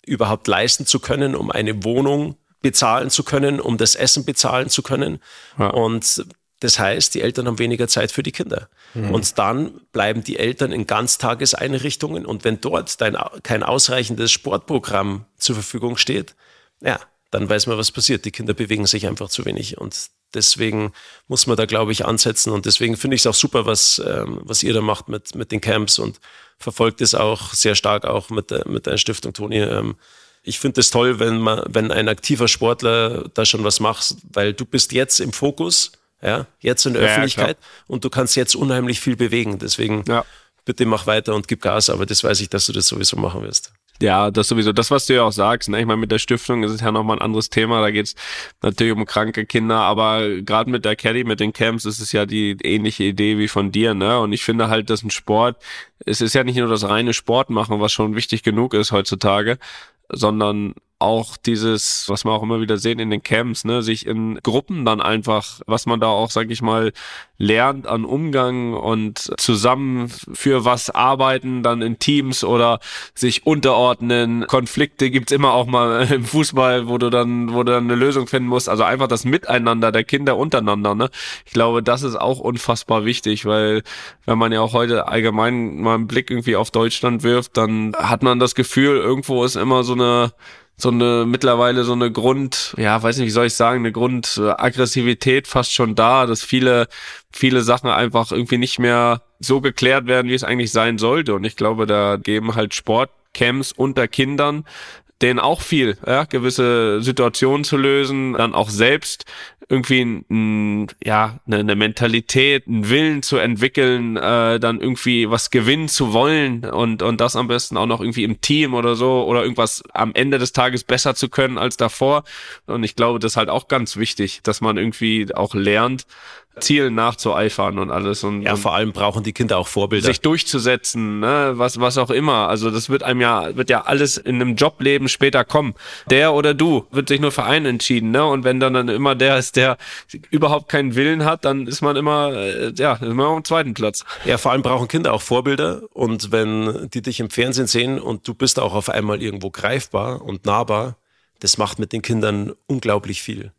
überhaupt leisten zu können, um eine Wohnung bezahlen zu können, um das Essen bezahlen zu können. Ja. Und das heißt, die Eltern haben weniger Zeit für die Kinder. Mhm. Und dann bleiben die Eltern in Ganztageseinrichtungen. Und wenn dort dein, kein ausreichendes Sportprogramm zur Verfügung steht, ja, dann weiß man, was passiert. Die Kinder bewegen sich einfach zu wenig. Und deswegen muss man da, glaube ich, ansetzen. Und deswegen finde ich es auch super, was, ähm, was ihr da macht mit, mit den Camps und verfolgt es auch sehr stark auch mit, der, mit der Stiftung Toni. Ähm, ich finde es toll, wenn man, wenn ein aktiver Sportler da schon was macht, weil du bist jetzt im Fokus, ja, jetzt in der ja, Öffentlichkeit ja, und du kannst jetzt unheimlich viel bewegen. Deswegen ja. bitte mach weiter und gib Gas, aber das weiß ich, dass du das sowieso machen wirst. Ja, das sowieso. Das, was du ja auch sagst, ne? ich meine, mit der Stiftung ist es ja nochmal ein anderes Thema. Da geht's natürlich um kranke Kinder, aber gerade mit der Caddy, mit den Camps, ist es ja die ähnliche Idee wie von dir, ne? Und ich finde halt, dass ein Sport, es ist ja nicht nur das reine Sport machen, was schon wichtig genug ist heutzutage, sondern auch dieses, was wir auch immer wieder sehen in den Camps, ne, sich in Gruppen dann einfach, was man da auch, sag ich mal, lernt an Umgang und zusammen für was arbeiten, dann in Teams oder sich unterordnen. Konflikte gibt's immer auch mal im Fußball, wo du dann, wo du dann eine Lösung finden musst. Also einfach das Miteinander der Kinder untereinander, ne. Ich glaube, das ist auch unfassbar wichtig, weil wenn man ja auch heute allgemein mal einen Blick irgendwie auf Deutschland wirft, dann hat man das Gefühl, irgendwo ist immer so eine so eine mittlerweile so eine Grund, ja, weiß nicht, wie soll ich sagen, eine Grundaggressivität fast schon da, dass viele, viele Sachen einfach irgendwie nicht mehr so geklärt werden, wie es eigentlich sein sollte. Und ich glaube, da geben halt Sportcamps unter Kindern denen auch viel, ja, gewisse Situationen zu lösen, dann auch selbst irgendwie ein, ja eine, eine Mentalität, einen Willen zu entwickeln, äh, dann irgendwie was gewinnen zu wollen und und das am besten auch noch irgendwie im Team oder so oder irgendwas am Ende des Tages besser zu können als davor. Und ich glaube, das ist halt auch ganz wichtig, dass man irgendwie auch lernt, Zielen nachzueifern und alles. Und, ja, vor allem brauchen die Kinder auch Vorbilder. Sich durchzusetzen, ne? was, was auch immer. Also das wird einem ja, wird ja alles in einem Jobleben später kommen. Der oder du wird sich nur für einen entschieden, ne? Und wenn dann, dann immer der ist, der überhaupt keinen Willen hat, dann ist man immer, äh, ja, ist man auf dem zweiten Platz. Ja, vor allem brauchen Kinder auch Vorbilder. Und wenn die dich im Fernsehen sehen und du bist auch auf einmal irgendwo greifbar und nahbar, das macht mit den Kindern unglaublich viel.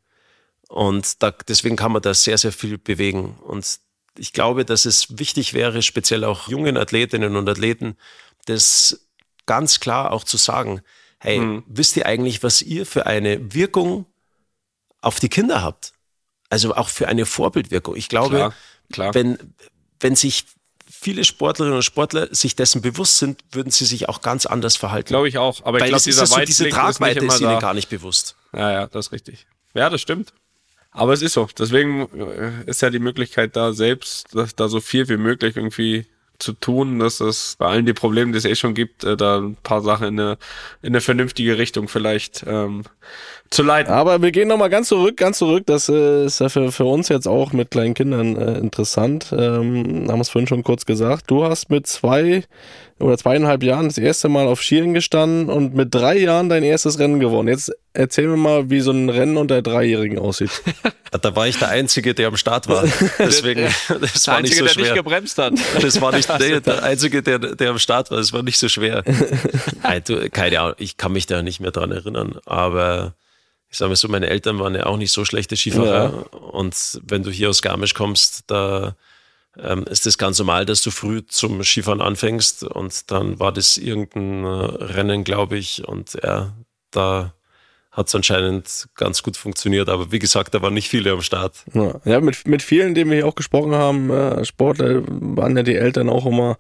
Und da, deswegen kann man da sehr, sehr viel bewegen. Und ich glaube, dass es wichtig wäre, speziell auch jungen Athletinnen und Athleten, das ganz klar auch zu sagen, hey, mhm. wisst ihr eigentlich, was ihr für eine Wirkung auf die Kinder habt? Also auch für eine Vorbildwirkung. Ich glaube, klar, klar. Wenn, wenn sich viele Sportlerinnen und Sportler sich dessen bewusst sind, würden sie sich auch ganz anders verhalten. Glaube ich auch. Aber Weil ich glaube, dieser so, diese Tragweite ist, ist ihnen gar nicht bewusst. Ja, ja, das ist richtig. Ja, das stimmt. Aber es ist so. Deswegen äh, ist ja die Möglichkeit da selbst, dass da so viel wie möglich irgendwie zu tun, dass es bei allen die Probleme, die es eh schon gibt, äh, da ein paar Sachen in eine, in eine vernünftige Richtung vielleicht ähm, zu leiten. Aber wir gehen nochmal ganz zurück, ganz zurück. Das äh, ist ja für, für uns jetzt auch mit kleinen Kindern äh, interessant. Ähm, haben es vorhin schon kurz gesagt. Du hast mit zwei oder zweieinhalb Jahren das erste Mal auf Skiern gestanden und mit drei Jahren dein erstes Rennen gewonnen. Jetzt erzähl mir mal, wie so ein Rennen unter Dreijährigen aussieht. Da war ich der Einzige, der am Start war. Deswegen, das der war Einzige, nicht so schwer. der nicht gebremst hat. Das war nicht nee, der Einzige, der, der am Start war. Das war nicht so schwer. Keine Ahnung, ich kann mich da nicht mehr dran erinnern. Aber ich sage mal so, meine Eltern waren ja auch nicht so schlechte Skifahrer. Ja. Und wenn du hier aus Garmisch kommst, da ähm, ist es ganz normal, dass du früh zum Skifahren anfängst und dann war das irgendein äh, Rennen, glaube ich, und ja, da hat es anscheinend ganz gut funktioniert. Aber wie gesagt, da waren nicht viele am Start. Ja, ja mit, mit vielen, denen wir hier auch gesprochen haben, äh, Sportler, waren ja die Eltern auch immer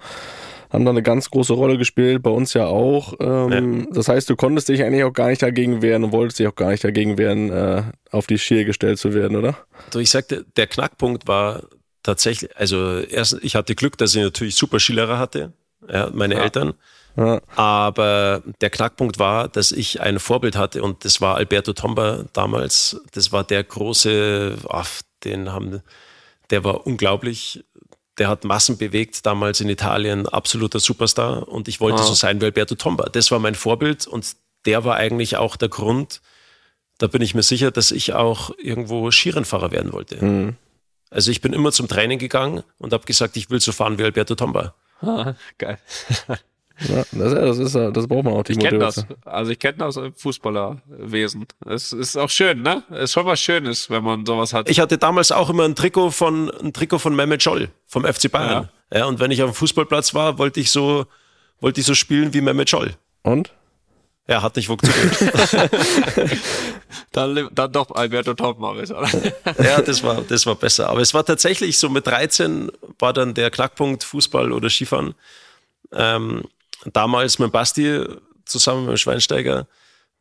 haben da eine ganz große Rolle gespielt, bei uns ja auch. Ähm, ja. Das heißt, du konntest dich eigentlich auch gar nicht dagegen wehren und wolltest dich auch gar nicht dagegen wehren, äh, auf die Skier gestellt zu werden, oder? Also ich sagte, der Knackpunkt war tatsächlich, also erst, ich hatte Glück, dass ich natürlich super Skilehrer hatte, ja, meine ja. Eltern. Ja. Aber der Knackpunkt war, dass ich ein Vorbild hatte und das war Alberto Tomba damals. Das war der große, ach, den haben, der war unglaublich. Der hat Massen bewegt, damals in Italien, absoluter Superstar. Und ich wollte ah. so sein wie Alberto Tomba. Das war mein Vorbild und der war eigentlich auch der Grund, da bin ich mir sicher, dass ich auch irgendwo Skirennfahrer werden wollte. Mhm. Also ich bin immer zum Training gegangen und habe gesagt, ich will so fahren wie Alberto Tomba. Ah, geil. Ja, das, das, ist, das braucht man auch die ich kenne das. Also ich kenne das Fußballerwesen. Es ist auch schön, ne? Es ist schon was Schönes, wenn man sowas hat. Ich hatte damals auch immer ein Trikot von ein Trikot von Mehmet Scholl vom FC Bayern. Ja. ja. und wenn ich auf dem Fußballplatz war, wollte ich so wollte ich so spielen wie Mehmet Scholl. Und? Ja, hat nicht funktioniert. Dann, dann doch Alberto Tommaris, oder? ja, das war, das war besser. Aber es war tatsächlich so mit 13 war dann der Knackpunkt Fußball oder Skifahren. Ähm, damals mit Basti zusammen mit dem Schweinsteiger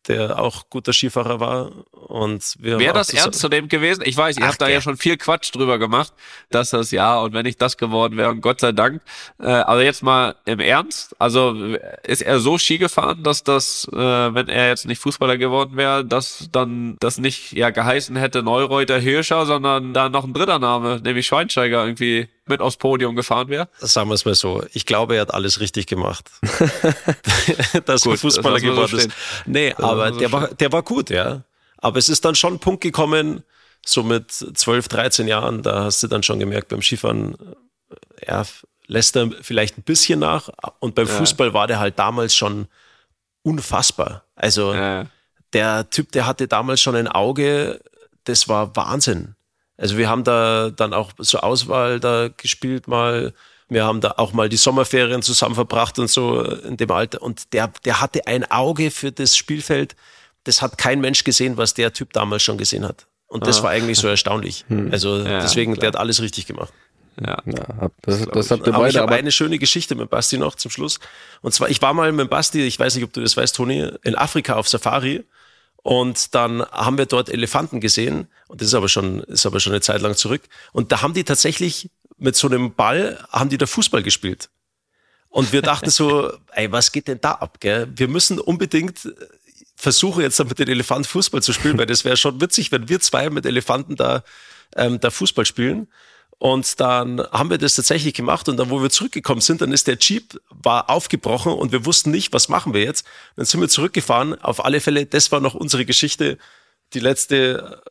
der auch guter Skifahrer war. Und wir Wäre das ernst zu dem gewesen? Ich weiß, ihr Ach, habt da ja schon viel Quatsch drüber gemacht, dass das ja und wenn ich das geworden wäre und Gott sei Dank. Äh, aber jetzt mal im Ernst, also ist er so Ski gefahren, dass das, äh, wenn er jetzt nicht Fußballer geworden wäre, dass dann das nicht ja geheißen hätte Neureuter Hirscher, sondern da noch ein dritter Name, nämlich Schweinsteiger irgendwie mit aufs Podium gefahren wäre? Sagen wir es mal so. Ich glaube, er hat alles richtig gemacht. dass gut, er Fußballer das geworden so ist. Nee, das aber so der war, der war gut, ja. Aber es ist dann schon ein Punkt gekommen, so mit 12, 13 Jahren, da hast du dann schon gemerkt, beim Skifahren, ja, lässt er vielleicht ein bisschen nach. Und beim ja. Fußball war der halt damals schon unfassbar. Also ja. der Typ, der hatte damals schon ein Auge, das war Wahnsinn. Also wir haben da dann auch so Auswahl da gespielt mal. Wir haben da auch mal die Sommerferien zusammen verbracht und so in dem Alter. Und der, der hatte ein Auge für das Spielfeld. Das hat kein Mensch gesehen, was der Typ damals schon gesehen hat. Und das ah. war eigentlich so erstaunlich. Hm. Also ja, deswegen, klar. der hat alles richtig gemacht. Ja, ja das, das, das habt ihr beide. Ich habe eine schöne Geschichte mit Basti noch zum Schluss. Und zwar, ich war mal mit Basti, ich weiß nicht, ob du das weißt, Toni, in Afrika auf Safari. Und dann haben wir dort Elefanten gesehen. Und das ist aber schon, ist aber schon eine Zeit lang zurück. Und da haben die tatsächlich mit so einem Ball, haben die da Fußball gespielt. Und wir dachten so, ey, was geht denn da ab, gell? Wir müssen unbedingt versuchen, jetzt mit den Elefanten Fußball zu spielen, weil das wäre schon witzig, wenn wir zwei mit Elefanten da, ähm, da Fußball spielen. Und dann haben wir das tatsächlich gemacht und dann, wo wir zurückgekommen sind, dann ist der Jeep war aufgebrochen und wir wussten nicht, was machen wir jetzt. Dann sind wir zurückgefahren. Auf alle Fälle, das war noch unsere Geschichte. Die letzte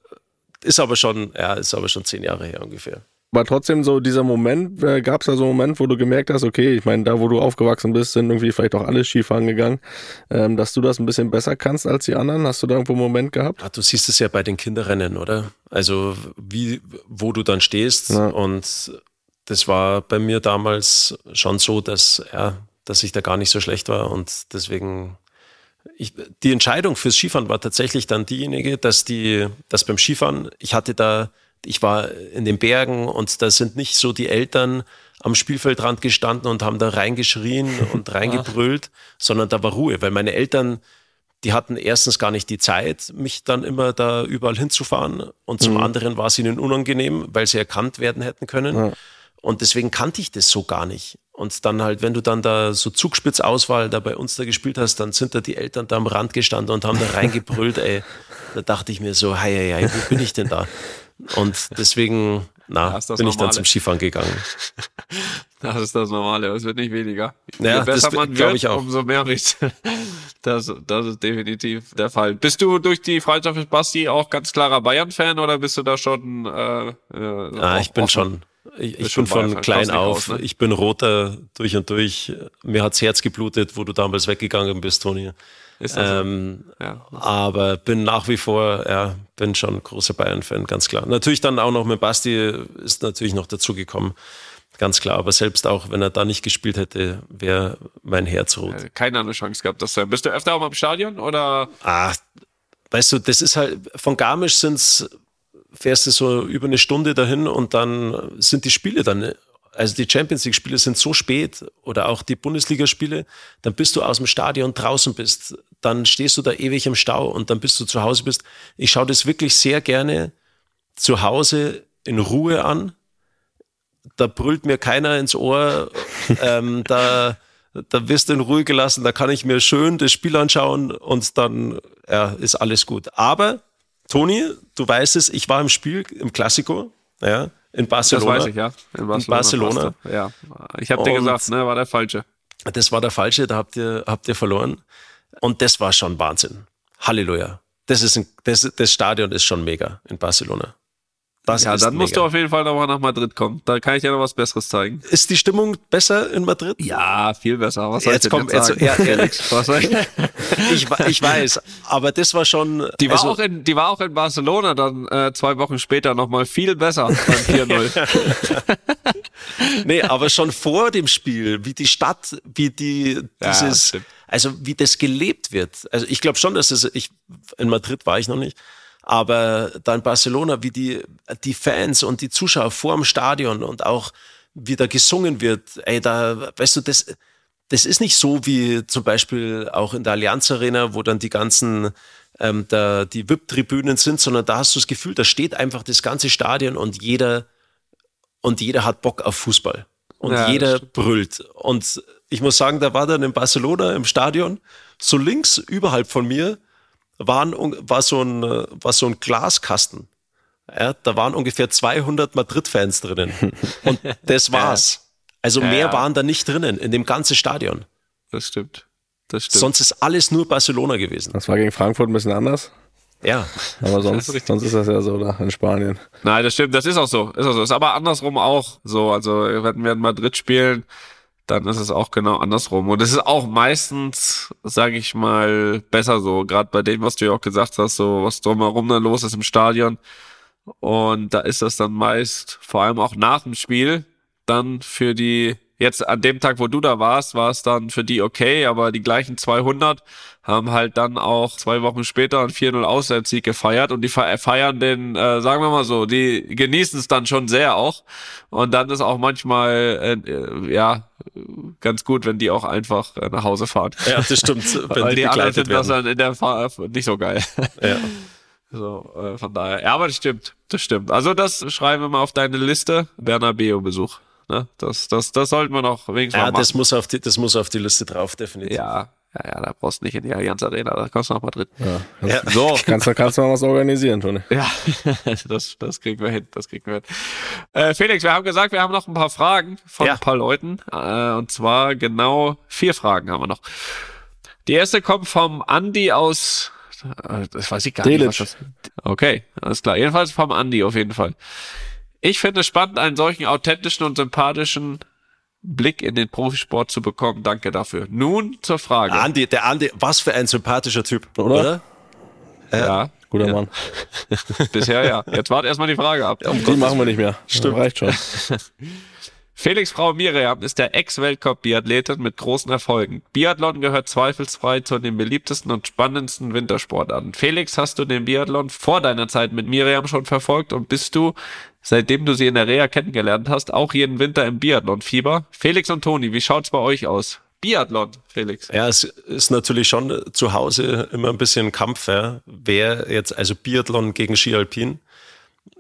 ist aber schon, ja, ist aber schon zehn Jahre her ungefähr war trotzdem so dieser Moment, äh, gab es da so einen Moment, wo du gemerkt hast, okay, ich meine, da wo du aufgewachsen bist, sind irgendwie vielleicht auch alle Skifahren gegangen, ähm, dass du das ein bisschen besser kannst als die anderen? Hast du da irgendwo einen Moment gehabt? Ja, du siehst es ja bei den Kinderrennen, oder? Also wie, wo du dann stehst ja. und das war bei mir damals schon so, dass, ja, dass ich da gar nicht so schlecht war und deswegen ich, die Entscheidung fürs Skifahren war tatsächlich dann diejenige, dass die, dass beim Skifahren, ich hatte da ich war in den Bergen und da sind nicht so die Eltern am Spielfeldrand gestanden und haben da reingeschrien und reingebrüllt, sondern da war Ruhe, weil meine Eltern, die hatten erstens gar nicht die Zeit, mich dann immer da überall hinzufahren und zum mhm. anderen war es ihnen unangenehm, weil sie erkannt werden hätten können. Ja. Und deswegen kannte ich das so gar nicht. Und dann halt, wenn du dann da so Zugspitzauswahl da bei uns da gespielt hast, dann sind da die Eltern da am Rand gestanden und haben da reingebrüllt, ey. Da dachte ich mir so, hei, hei, hei, wo bin ich denn da? Und deswegen, na, bin ich dann zum Skifahren gegangen. Das ist das Normale, es wird nicht weniger. Ja, Je besser das man wird, ich auch. umso mehr riecht. Das, das ist definitiv der Fall. Bist du durch die Freundschaft mit Basti auch ganz klarer Bayern-Fan oder bist du da schon? Äh, äh, ah, ich bin offen? schon. Ich, ich bin von klein auf. Aus, ne? Ich bin roter durch und durch. Mir hat's Herz geblutet, wo du damals weggegangen bist, Toni. Ist das ähm, so? ja. Aber bin nach wie vor, ja, bin schon großer Bayern-Fan, ganz klar. Natürlich dann auch noch mit Basti ist natürlich noch dazugekommen. Ganz klar, aber selbst auch, wenn er da nicht gespielt hätte, wäre mein Herz rot. Keine andere Chance gehabt, das zu Bist du öfter auch mal im Stadion oder? Ah, weißt du, das ist halt, von Garmisch sind's, fährst du so über eine Stunde dahin und dann sind die Spiele dann also die Champions League-Spiele sind so spät oder auch die Bundesligaspiele, dann bist du aus dem Stadion draußen bist, dann stehst du da ewig im Stau und dann bist du zu Hause bist. Ich schaue das wirklich sehr gerne zu Hause in Ruhe an. Da brüllt mir keiner ins Ohr, ähm, da, da wirst du in Ruhe gelassen, da kann ich mir schön das Spiel anschauen und dann ja, ist alles gut. Aber, Toni, du weißt es, ich war im Spiel, im Klassiko, ja, in Barcelona. Das weiß ich, ja. In Barcelona. In Barcelona. Ja. Ich habe dir gesagt, ne, war der falsche. Das war der falsche, da habt ihr, habt ihr verloren. Und das war schon Wahnsinn. Halleluja. Das ist ein, das, das Stadion ist schon mega in Barcelona. Das ja, dann musst mega. du auf jeden Fall nochmal nach Madrid kommen. Da kann ich dir noch was Besseres zeigen. Ist die Stimmung besser in Madrid? Ja, viel besser. Was jetzt kommt jetzt, jetzt ja, Alex, was soll ich? ich, ich weiß, aber das war schon. Die war also, auch in, die war auch in Barcelona dann äh, zwei Wochen später nochmal viel besser beim 4-0. nee, aber schon vor dem Spiel, wie die Stadt, wie die dieses, ja, also wie das gelebt wird. Also ich glaube schon, dass es, ich in Madrid war ich noch nicht Aber dann Barcelona, wie die, die Fans und die Zuschauer vor dem Stadion und auch wie da gesungen wird, ey, da, weißt du, das, das ist nicht so wie zum Beispiel auch in der Allianz Arena, wo dann die ganzen ähm, da, die VIP-Tribünen sind, sondern da hast du das Gefühl, da steht einfach das ganze Stadion und jeder und jeder hat Bock auf Fußball und ja, jeder brüllt. Und ich muss sagen, da war dann in Barcelona im Stadion so links überhalb von mir waren, war so ein war so ein Glaskasten. Ja, da waren ungefähr 200 Madrid-Fans drinnen und das war's. Also ja, mehr ja. waren da nicht drinnen in dem ganzen Stadion. Das stimmt. Das stimmt. Sonst ist alles nur Barcelona gewesen. Das war gegen Frankfurt ein bisschen anders. Ja. Aber sonst, ist sonst ist das ja so da in Spanien. Nein, das stimmt, das ist auch so. Ist auch so. Ist aber andersrum auch so. Also, wenn wir in Madrid spielen, dann ist es auch genau andersrum. Und es ist auch meistens, sage ich mal, besser so. Gerade bei dem, was du ja auch gesagt hast, so was drumherum dann los ist im Stadion. Und da ist das dann meist, vor allem auch nach dem Spiel, dann für die, jetzt an dem Tag, wo du da warst, war es dann für die okay, aber die gleichen 200 haben halt dann auch zwei Wochen später einen 4-0 Auswärtssieg gefeiert und die feiern den, äh, sagen wir mal so, die genießen es dann schon sehr auch und dann ist auch manchmal, äh, ja, ganz gut, wenn die auch einfach äh, nach Hause fahren. Ja, das stimmt. Weil die, die anderen finden das dann in der Fahrt nicht so geil. Ja. So, äh, von daher. Ja, aber das stimmt. Das stimmt. Also das schreiben wir mal auf deine Liste. Bernabeo-Besuch. Ne? Das, das, das sollten wir noch wenigstens ja, mal machen. Das muss, auf die, das muss auf die Liste drauf, definitiv. Ja, ja, ja, da brauchst du nicht in die Allianz Arena, da kommst du nach Madrid. Ja, ja. So. kannst, du, kannst du mal was organisieren, Toni. Ja, das, das kriegen wir hin, das kriegen wir hin. Äh, Felix, wir haben gesagt, wir haben noch ein paar Fragen von ja. ein paar Leuten. Äh, und zwar genau vier Fragen haben wir noch. Die erste kommt vom Andi aus, äh, das weiß ich gar Delic. nicht. Was das, okay, alles klar. Jedenfalls vom Andi auf jeden Fall. Ich finde es spannend, einen solchen authentischen und sympathischen Blick in den Profisport zu bekommen. Danke dafür. Nun zur Frage. Andi, der Andi, was für ein sympathischer Typ, oder? oder? Ja. ja. Guter ja. Mann. Bisher ja. Jetzt wart erstmal die Frage ab. Ja, um die machen wir nicht mehr. Stimmt. reicht schon. Felix Frau Miriam ist der Ex-Weltcup-Biathletin mit großen Erfolgen. Biathlon gehört zweifelsfrei zu den beliebtesten und spannendsten Wintersportarten. Felix, hast du den Biathlon vor deiner Zeit mit Miriam schon verfolgt und bist du, seitdem du sie in der Reha kennengelernt hast, auch jeden Winter im Biathlon-Fieber? Felix und Toni, wie schaut's bei euch aus? Biathlon, Felix. Ja, es ist natürlich schon zu Hause immer ein bisschen Kampf, ja. Wer jetzt, also Biathlon gegen Ski Alpin.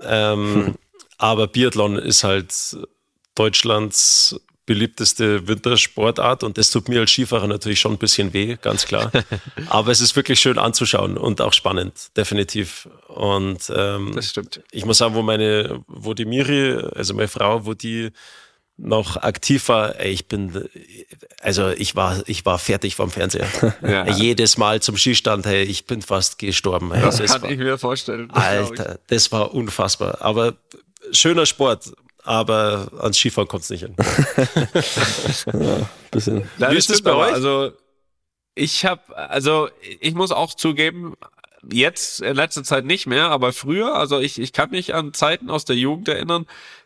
Ähm, hm. Aber Biathlon ist halt Deutschlands beliebteste Wintersportart und das tut mir als Skifahrer natürlich schon ein bisschen weh, ganz klar. Aber es ist wirklich schön anzuschauen und auch spannend, definitiv. Und ähm, das stimmt. Ich muss sagen, wo meine, wo die Miri, also meine Frau, wo die noch aktiv war, ey, ich bin, also ich war, ich war fertig vom Fernseher. Ja. Jedes Mal zum Skistand, hey, ich bin fast gestorben. Hey. Das, das kann war, ich mir vorstellen. Alter, das war unfassbar. Aber schöner Sport aber ans Skifahren kommt es nicht hin. ja, bisschen. Wie ist das bei euch? Also ich habe, also ich muss auch zugeben, jetzt in letzter Zeit nicht mehr, aber früher, also ich, ich kann mich an Zeiten aus der Jugend erinnern,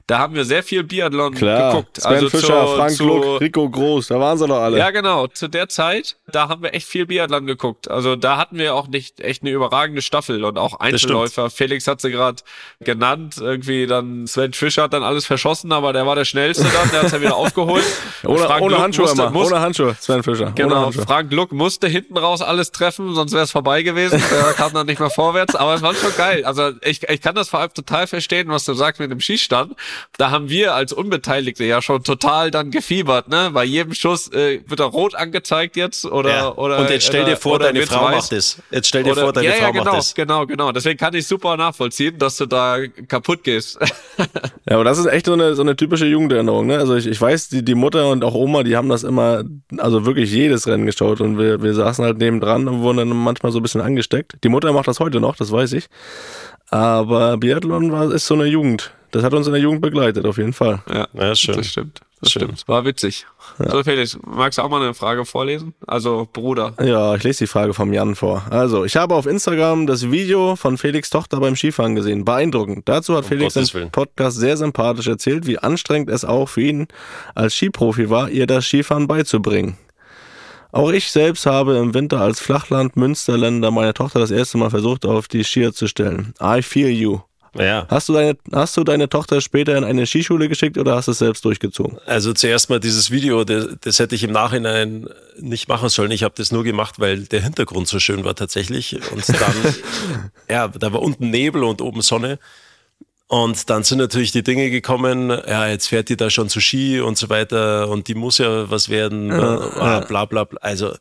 da haben wir sehr viel Biathlon Klar. geguckt. Sven also Fischer, zu, Frank zu, Luck, Rico Groß, da waren sie doch alle. Ja, genau. Zu der Zeit, da haben wir echt viel Biathlon geguckt. Also da hatten wir auch nicht echt eine überragende Staffel und auch Einzelläufer. Felix hat sie gerade genannt. Irgendwie dann Sven Fischer hat dann alles verschossen, aber der war der schnellste dann, der hat's ja wieder aufgeholt. ohne, ohne Handschuhe musste, immer. Musste, ohne Handschuhe, Sven Fischer. Genau. Frank Luck musste hinten raus alles treffen, sonst wäre es vorbei gewesen. Der kam dann nicht mehr vorwärts. Aber es war schon geil. Also ich, ich kann das vor allem total verstehen, was du sagst mit dem Schießstand. Da haben wir als Unbeteiligte ja schon total dann gefiebert, ne? Bei jedem Schuss äh, wird er rot angezeigt jetzt oder ja. oder und jetzt stell dir vor, deine Frau weiß. macht es. Jetzt stell dir oder, vor, deine ja, Frau ja, genau, macht es. Genau, genau. Deswegen kann ich super nachvollziehen, dass du da kaputt gehst. ja, aber das ist echt so eine so eine typische Jugenderinnerung, ne? Also ich, ich weiß, die die Mutter und auch Oma, die haben das immer, also wirklich jedes Rennen geschaut und wir wir saßen halt neben dran und wurden dann manchmal so ein bisschen angesteckt. Die Mutter macht das heute noch, das weiß ich. Aber Biathlon war ist so eine Jugend das hat uns in der Jugend begleitet, auf jeden Fall. Ja, ja schön. Das stimmt. Das schön. stimmt. War witzig. Ja. So, Felix, magst du auch mal eine Frage vorlesen? Also, Bruder. Ja, ich lese die Frage vom Jan vor. Also, ich habe auf Instagram das Video von Felix Tochter beim Skifahren gesehen. Beeindruckend. Dazu hat um Felix im Podcast sehr sympathisch erzählt, wie anstrengend es auch für ihn als Skiprofi war, ihr das Skifahren beizubringen. Auch ich selbst habe im Winter als Flachland-Münsterländer meine Tochter das erste Mal versucht, auf die Skier zu stellen. I feel you. Ja. Hast du deine, hast du deine Tochter später in eine Skischule geschickt oder hast du es selbst durchgezogen? Also zuerst mal dieses Video, das, das hätte ich im Nachhinein nicht machen sollen. Ich habe das nur gemacht, weil der Hintergrund so schön war tatsächlich. Und dann, ja, da war unten Nebel und oben Sonne. Und dann sind natürlich die Dinge gekommen, ja, jetzt fährt die da schon zu Ski und so weiter und die muss ja was werden, ja, bla bla bla. Also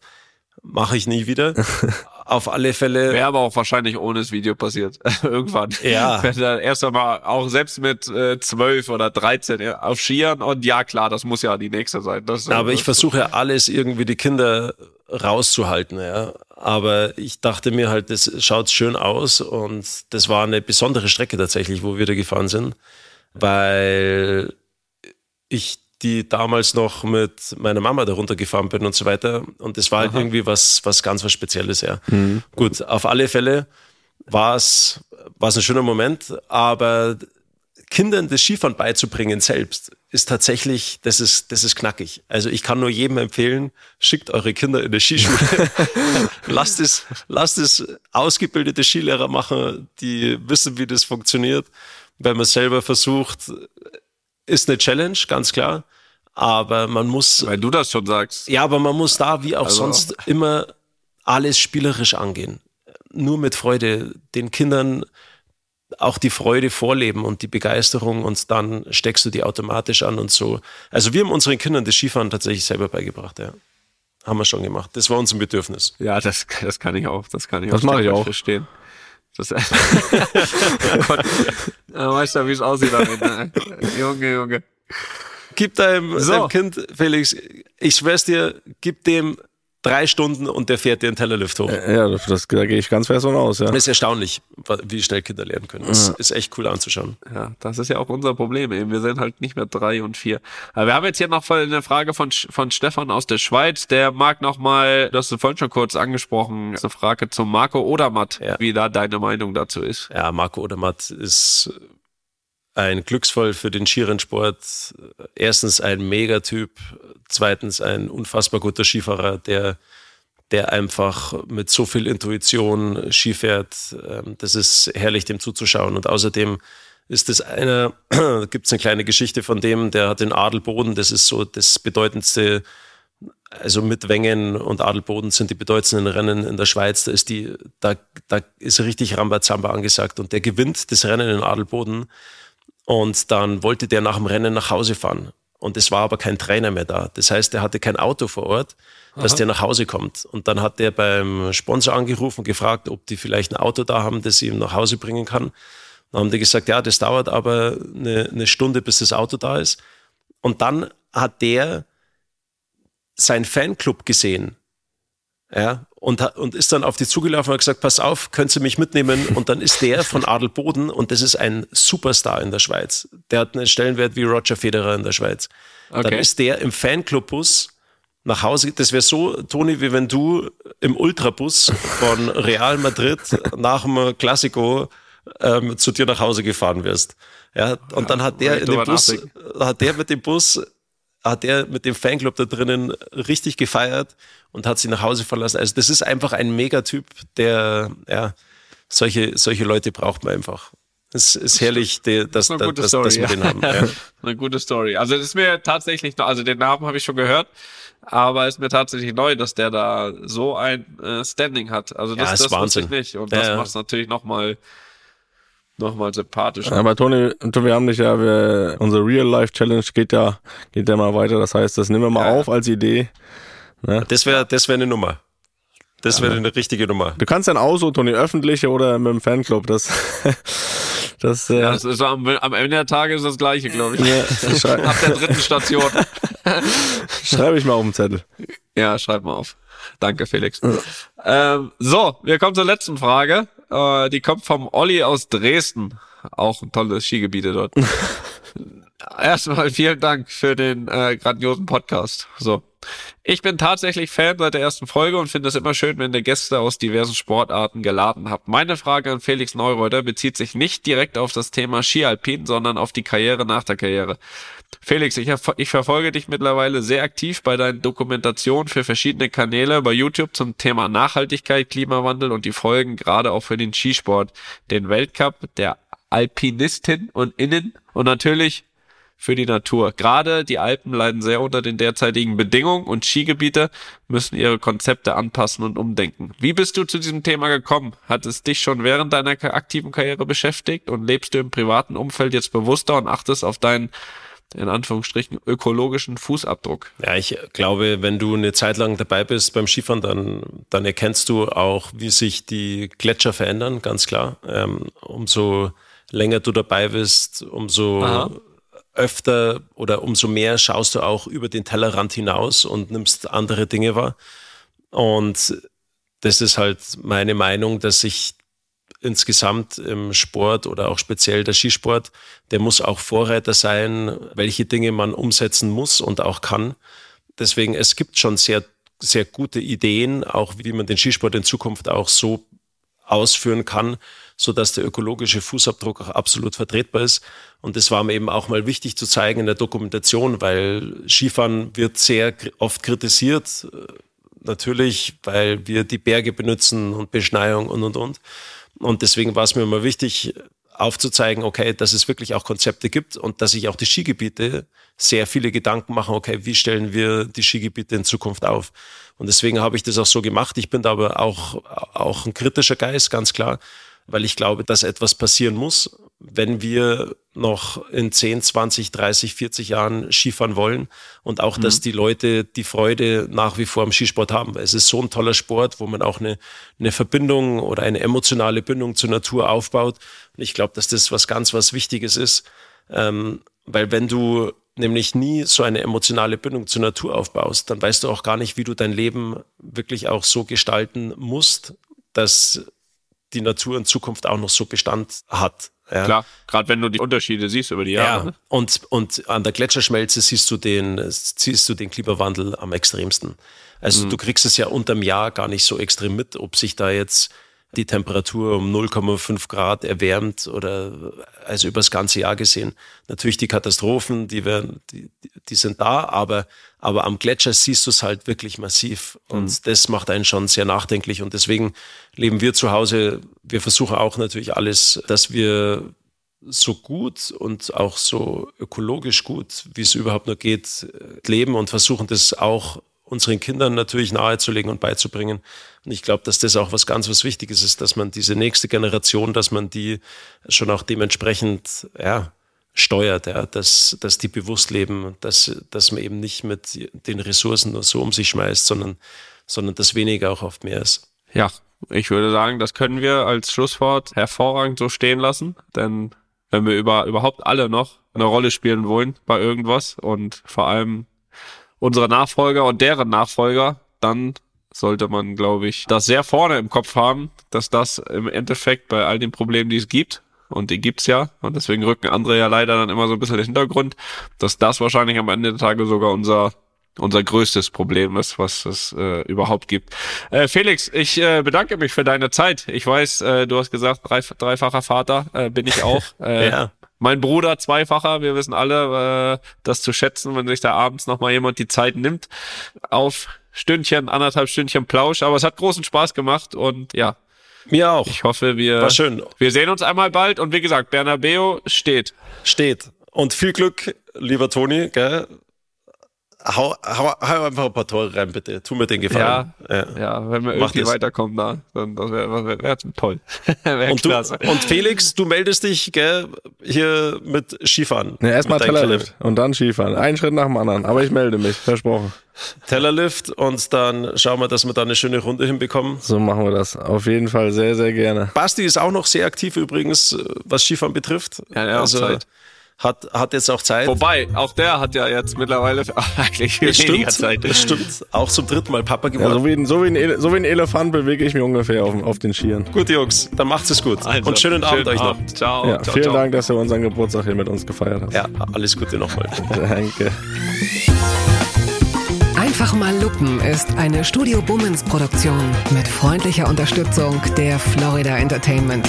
mache ich nie wieder. Auf alle Fälle. Wäre aber auch wahrscheinlich ohne das Video passiert. Irgendwann. Ja. Wenn dann erst einmal auch selbst mit äh, 12 oder 13 ja, auf Skiern und ja klar, das muss ja die nächste sein. Das, aber ich versuche alles irgendwie die Kinder rauszuhalten, ja. Aber ich dachte mir halt, das schaut schön aus und das war eine besondere Strecke tatsächlich, wo wir da gefahren sind, weil ich die damals noch mit meiner Mama darunter gefahren bin und so weiter. Und das war halt Aha. irgendwie was, was ganz was Spezielles, ja. Mhm. Gut, auf alle Fälle war es, war es ein schöner Moment, aber Kindern das Skifahren beizubringen selbst ist tatsächlich, das ist, das ist knackig. Also ich kann nur jedem empfehlen, schickt eure Kinder in die Skischule. lasst es, lasst es ausgebildete Skilehrer machen, die wissen, wie das funktioniert. Wenn man selber versucht, ist eine Challenge, ganz klar. Aber man muss. Weil du das schon sagst. Ja, aber man muss da wie auch also. sonst immer alles spielerisch angehen. Nur mit Freude den Kindern auch die Freude vorleben und die Begeisterung und dann steckst du die automatisch an und so. Also wir haben unseren Kindern das Skifahren tatsächlich selber beigebracht, ja. Haben wir schon gemacht. Das war unser Bedürfnis. Ja, das, das kann ich auch. Das kann ich das mache ich auch. verstehen. Das, oh Gott. Weißt du, wie es aussieht damit. Ne? Junge, Junge. Gib deinem, so. deinem Kind, Felix, ich schwör's dir, gib dem drei Stunden und der fährt dir einen Tellerlift hoch. Ja, das, da gehe ich ganz fest von aus. Ja. Das ist erstaunlich, wie schnell Kinder lernen können. Das ja. ist echt cool anzuschauen. Ja, das ist ja auch unser Problem eben. Wir sind halt nicht mehr drei und vier. Aber wir haben jetzt hier noch eine Frage von, von Stefan aus der Schweiz. Der mag noch mal, du hast es vorhin schon kurz angesprochen, eine Frage zum Marco Odermatt, ja. wie da deine Meinung dazu ist. Ja, Marco Odermatt ist ein Glücksfall für den Skirennsport. Erstens ein Megatyp, zweitens ein unfassbar guter Skifahrer, der, der einfach mit so viel Intuition Ski fährt. Ähm, das ist herrlich, dem zuzuschauen. Und außerdem ist es einer, gibt es eine kleine Geschichte von dem, der hat den Adelboden, das ist so das bedeutendste, also mit Wengen und Adelboden sind die bedeutendsten Rennen in der Schweiz. Da ist die, da, da ist richtig Rambazamba angesagt und der gewinnt das Rennen in Adelboden und dann wollte der nach dem Rennen nach Hause fahren. Und es war aber kein Trainer mehr da. Das heißt, er hatte kein Auto vor Ort, dass Aha. der nach Hause kommt. Und dann hat der beim Sponsor angerufen und gefragt, ob die vielleicht ein Auto da haben, das ihm nach Hause bringen kann. Dann haben die gesagt, ja, das dauert aber eine, eine Stunde, bis das Auto da ist. Und dann hat der sein Fanclub gesehen. Ja, und, und ist dann auf die zugelaufen und hat gesagt, pass auf, könnt ihr mich mitnehmen? Und dann ist der von Adelboden und das ist ein Superstar in der Schweiz. Der hat einen Stellenwert wie Roger Federer in der Schweiz. Okay. Dann ist der im Fanclubbus nach Hause. Das wäre so, Toni, wie wenn du im Ultrabus von Real Madrid nach dem Classico ähm, zu dir nach Hause gefahren wirst. Ja, und dann hat der in dem Bus, hat der mit dem Bus hat er mit dem Fanclub da drinnen richtig gefeiert und hat sie nach Hause verlassen. Also das ist einfach ein Megatyp, der, ja, solche, solche Leute braucht man einfach. Es ist herrlich, dass, das dass, Story, dass wir ja. den haben. Ja. eine gute Story. Also das ist mir tatsächlich also den Namen habe ich schon gehört, aber es ist mir tatsächlich neu, dass der da so ein äh, Standing hat. Also das, ja, das wusste ich nicht. Und das macht es natürlich nochmal nochmal sympathischer. Aber Toni, wir haben dich ja, wir, unsere Real-Life-Challenge geht ja, geht ja mal weiter. Das heißt, das nehmen wir mal ja. auf als Idee. Ne? Das wäre das wäre eine Nummer. Das wäre eine richtige Nummer. Du kannst dann aussuchen, Toni, öffentliche oder mit dem Fanclub. Das, das, äh, ja, das ist am, am Ende der Tage ist das gleiche, glaube ich. Ja, Ab der dritten Station. Schreibe ich mal auf den Zettel. Ja, schreib mal auf. Danke, Felix. ähm, so, wir kommen zur letzten Frage. Äh, die kommt vom Olli aus Dresden. Auch ein tolles Skigebiete dort. Erstmal vielen Dank für den äh, grandiosen Podcast. So, Ich bin tatsächlich Fan seit der ersten Folge und finde es immer schön, wenn ihr Gäste aus diversen Sportarten geladen habt. Meine Frage an Felix Neureuter bezieht sich nicht direkt auf das Thema Skialpin, sondern auf die Karriere nach der Karriere. Felix, ich, ich verfolge dich mittlerweile sehr aktiv bei deinen Dokumentationen für verschiedene Kanäle bei YouTube zum Thema Nachhaltigkeit, Klimawandel und die Folgen gerade auch für den Skisport, den Weltcup der Alpinistin und Innen und natürlich für die Natur. Gerade die Alpen leiden sehr unter den derzeitigen Bedingungen und Skigebiete müssen ihre Konzepte anpassen und umdenken. Wie bist du zu diesem Thema gekommen? Hat es dich schon während deiner aktiven Karriere beschäftigt und lebst du im privaten Umfeld jetzt bewusster und achtest auf deinen in Anführungsstrichen ökologischen Fußabdruck. Ja, ich glaube, wenn du eine Zeit lang dabei bist beim Skifahren, dann, dann erkennst du auch, wie sich die Gletscher verändern, ganz klar. Ähm, umso länger du dabei bist, umso Aha. öfter oder umso mehr schaust du auch über den Tellerrand hinaus und nimmst andere Dinge wahr. Und das ist halt meine Meinung, dass sich insgesamt im Sport oder auch speziell der Skisport, der muss auch Vorreiter sein, welche Dinge man umsetzen muss und auch kann. Deswegen, es gibt schon sehr, sehr gute Ideen, auch wie man den Skisport in Zukunft auch so ausführen kann, so dass der ökologische Fußabdruck auch absolut vertretbar ist. Und das war mir eben auch mal wichtig zu zeigen in der Dokumentation, weil Skifahren wird sehr oft kritisiert. Natürlich, weil wir die Berge benutzen und Beschneiung und, und, und. Und deswegen war es mir immer wichtig, aufzuzeigen, okay, dass es wirklich auch Konzepte gibt und dass sich auch die Skigebiete sehr viele Gedanken machen, okay, wie stellen wir die Skigebiete in Zukunft auf? Und deswegen habe ich das auch so gemacht. Ich bin da aber auch, auch ein kritischer Geist, ganz klar, weil ich glaube, dass etwas passieren muss wenn wir noch in 10, 20, 30, 40 Jahren Skifahren wollen und auch, mhm. dass die Leute die Freude nach wie vor am Skisport haben. Es ist so ein toller Sport, wo man auch eine, eine Verbindung oder eine emotionale Bindung zur Natur aufbaut. Und ich glaube, dass das was ganz was Wichtiges ist, ähm, weil wenn du nämlich nie so eine emotionale Bindung zur Natur aufbaust, dann weißt du auch gar nicht, wie du dein Leben wirklich auch so gestalten musst, dass die Natur in Zukunft auch noch so Bestand hat. Ja. Klar, gerade wenn du die Unterschiede siehst über die Jahre. Ja. Ne? Und, und an der Gletscherschmelze siehst du den, siehst du den Klimawandel am extremsten. Also mhm. du kriegst es ja unterm Jahr gar nicht so extrem mit, ob sich da jetzt die Temperatur um 0,5 Grad erwärmt oder also übers ganze Jahr gesehen. Natürlich die Katastrophen, die werden, die, die sind da, aber, aber am Gletscher siehst du es halt wirklich massiv. Und mhm. das macht einen schon sehr nachdenklich. Und deswegen leben wir zu Hause. Wir versuchen auch natürlich alles, dass wir so gut und auch so ökologisch gut, wie es überhaupt nur geht, leben und versuchen das auch unseren Kindern natürlich nahezulegen und beizubringen. Und ich glaube, dass das auch was ganz was Wichtiges ist, dass man diese nächste Generation, dass man die schon auch dementsprechend ja, steuert, ja, dass, dass die bewusst leben, dass, dass man eben nicht mit den Ressourcen nur so um sich schmeißt, sondern, sondern dass weniger auch oft mehr ist. Ja, ich würde sagen, das können wir als Schlusswort hervorragend so stehen lassen, denn wenn wir über, überhaupt alle noch eine Rolle spielen wollen bei irgendwas und vor allem unsere Nachfolger und deren Nachfolger, dann sollte man, glaube ich, das sehr vorne im Kopf haben, dass das im Endeffekt bei all den Problemen, die es gibt, und die gibt's ja, und deswegen rücken andere ja leider dann immer so ein bisschen den Hintergrund, dass das wahrscheinlich am Ende der Tage sogar unser unser größtes Problem ist, was es äh, überhaupt gibt. Äh, Felix, ich äh, bedanke mich für deine Zeit. Ich weiß, äh, du hast gesagt, drei, dreifacher Vater äh, bin ich auch. Äh, ja. Mein Bruder zweifacher, wir wissen alle, äh, das zu schätzen, wenn sich da abends nochmal jemand die Zeit nimmt auf Stündchen, anderthalb Stündchen Plausch. Aber es hat großen Spaß gemacht und ja. Mir auch. Ich hoffe, wir, War schön. wir sehen uns einmal bald und wie gesagt, Bernabeo steht. Steht. Und viel Glück, lieber Toni, gell? Hau, hau, hau einfach ein paar Tore rein, bitte. Tu mir den Gefallen. Ja, ja. ja wenn wir irgendwie das. weiterkommen da, dann das wäre wär, wär toll. wär und, du, und Felix, du meldest dich gell, hier mit Skifahren. Ja, erstmal Tellerlift und dann Skifahren. Ein Schritt nach dem anderen. Aber ich melde mich, versprochen. Tellerlift und dann schauen wir, dass wir da eine schöne Runde hinbekommen. So machen wir das. Auf jeden Fall sehr, sehr gerne. Basti ist auch noch sehr aktiv übrigens, was Skifahren betrifft. Ja, ja also, Zeit hat, hat jetzt auch Zeit. Wobei, auch der hat ja jetzt mittlerweile eigentlich das weniger stimmt, Zeit. Das stimmt. Auch zum dritten Mal Papa geworden. Ja, so, wie ein, so, wie ein, so wie ein Elefant bewege ich mich ungefähr auf, auf den Skiern. Gut, Jungs, dann macht's es gut. Also, Und schönen, schönen Abend euch noch. Ciao. Ja, ciao vielen ciao. Dank, dass du unseren Geburtstag hier mit uns gefeiert hast. Ja, alles Gute nochmal. Danke. Einfach mal Lupen ist eine Studio Bummens Produktion mit freundlicher Unterstützung der Florida Entertainment.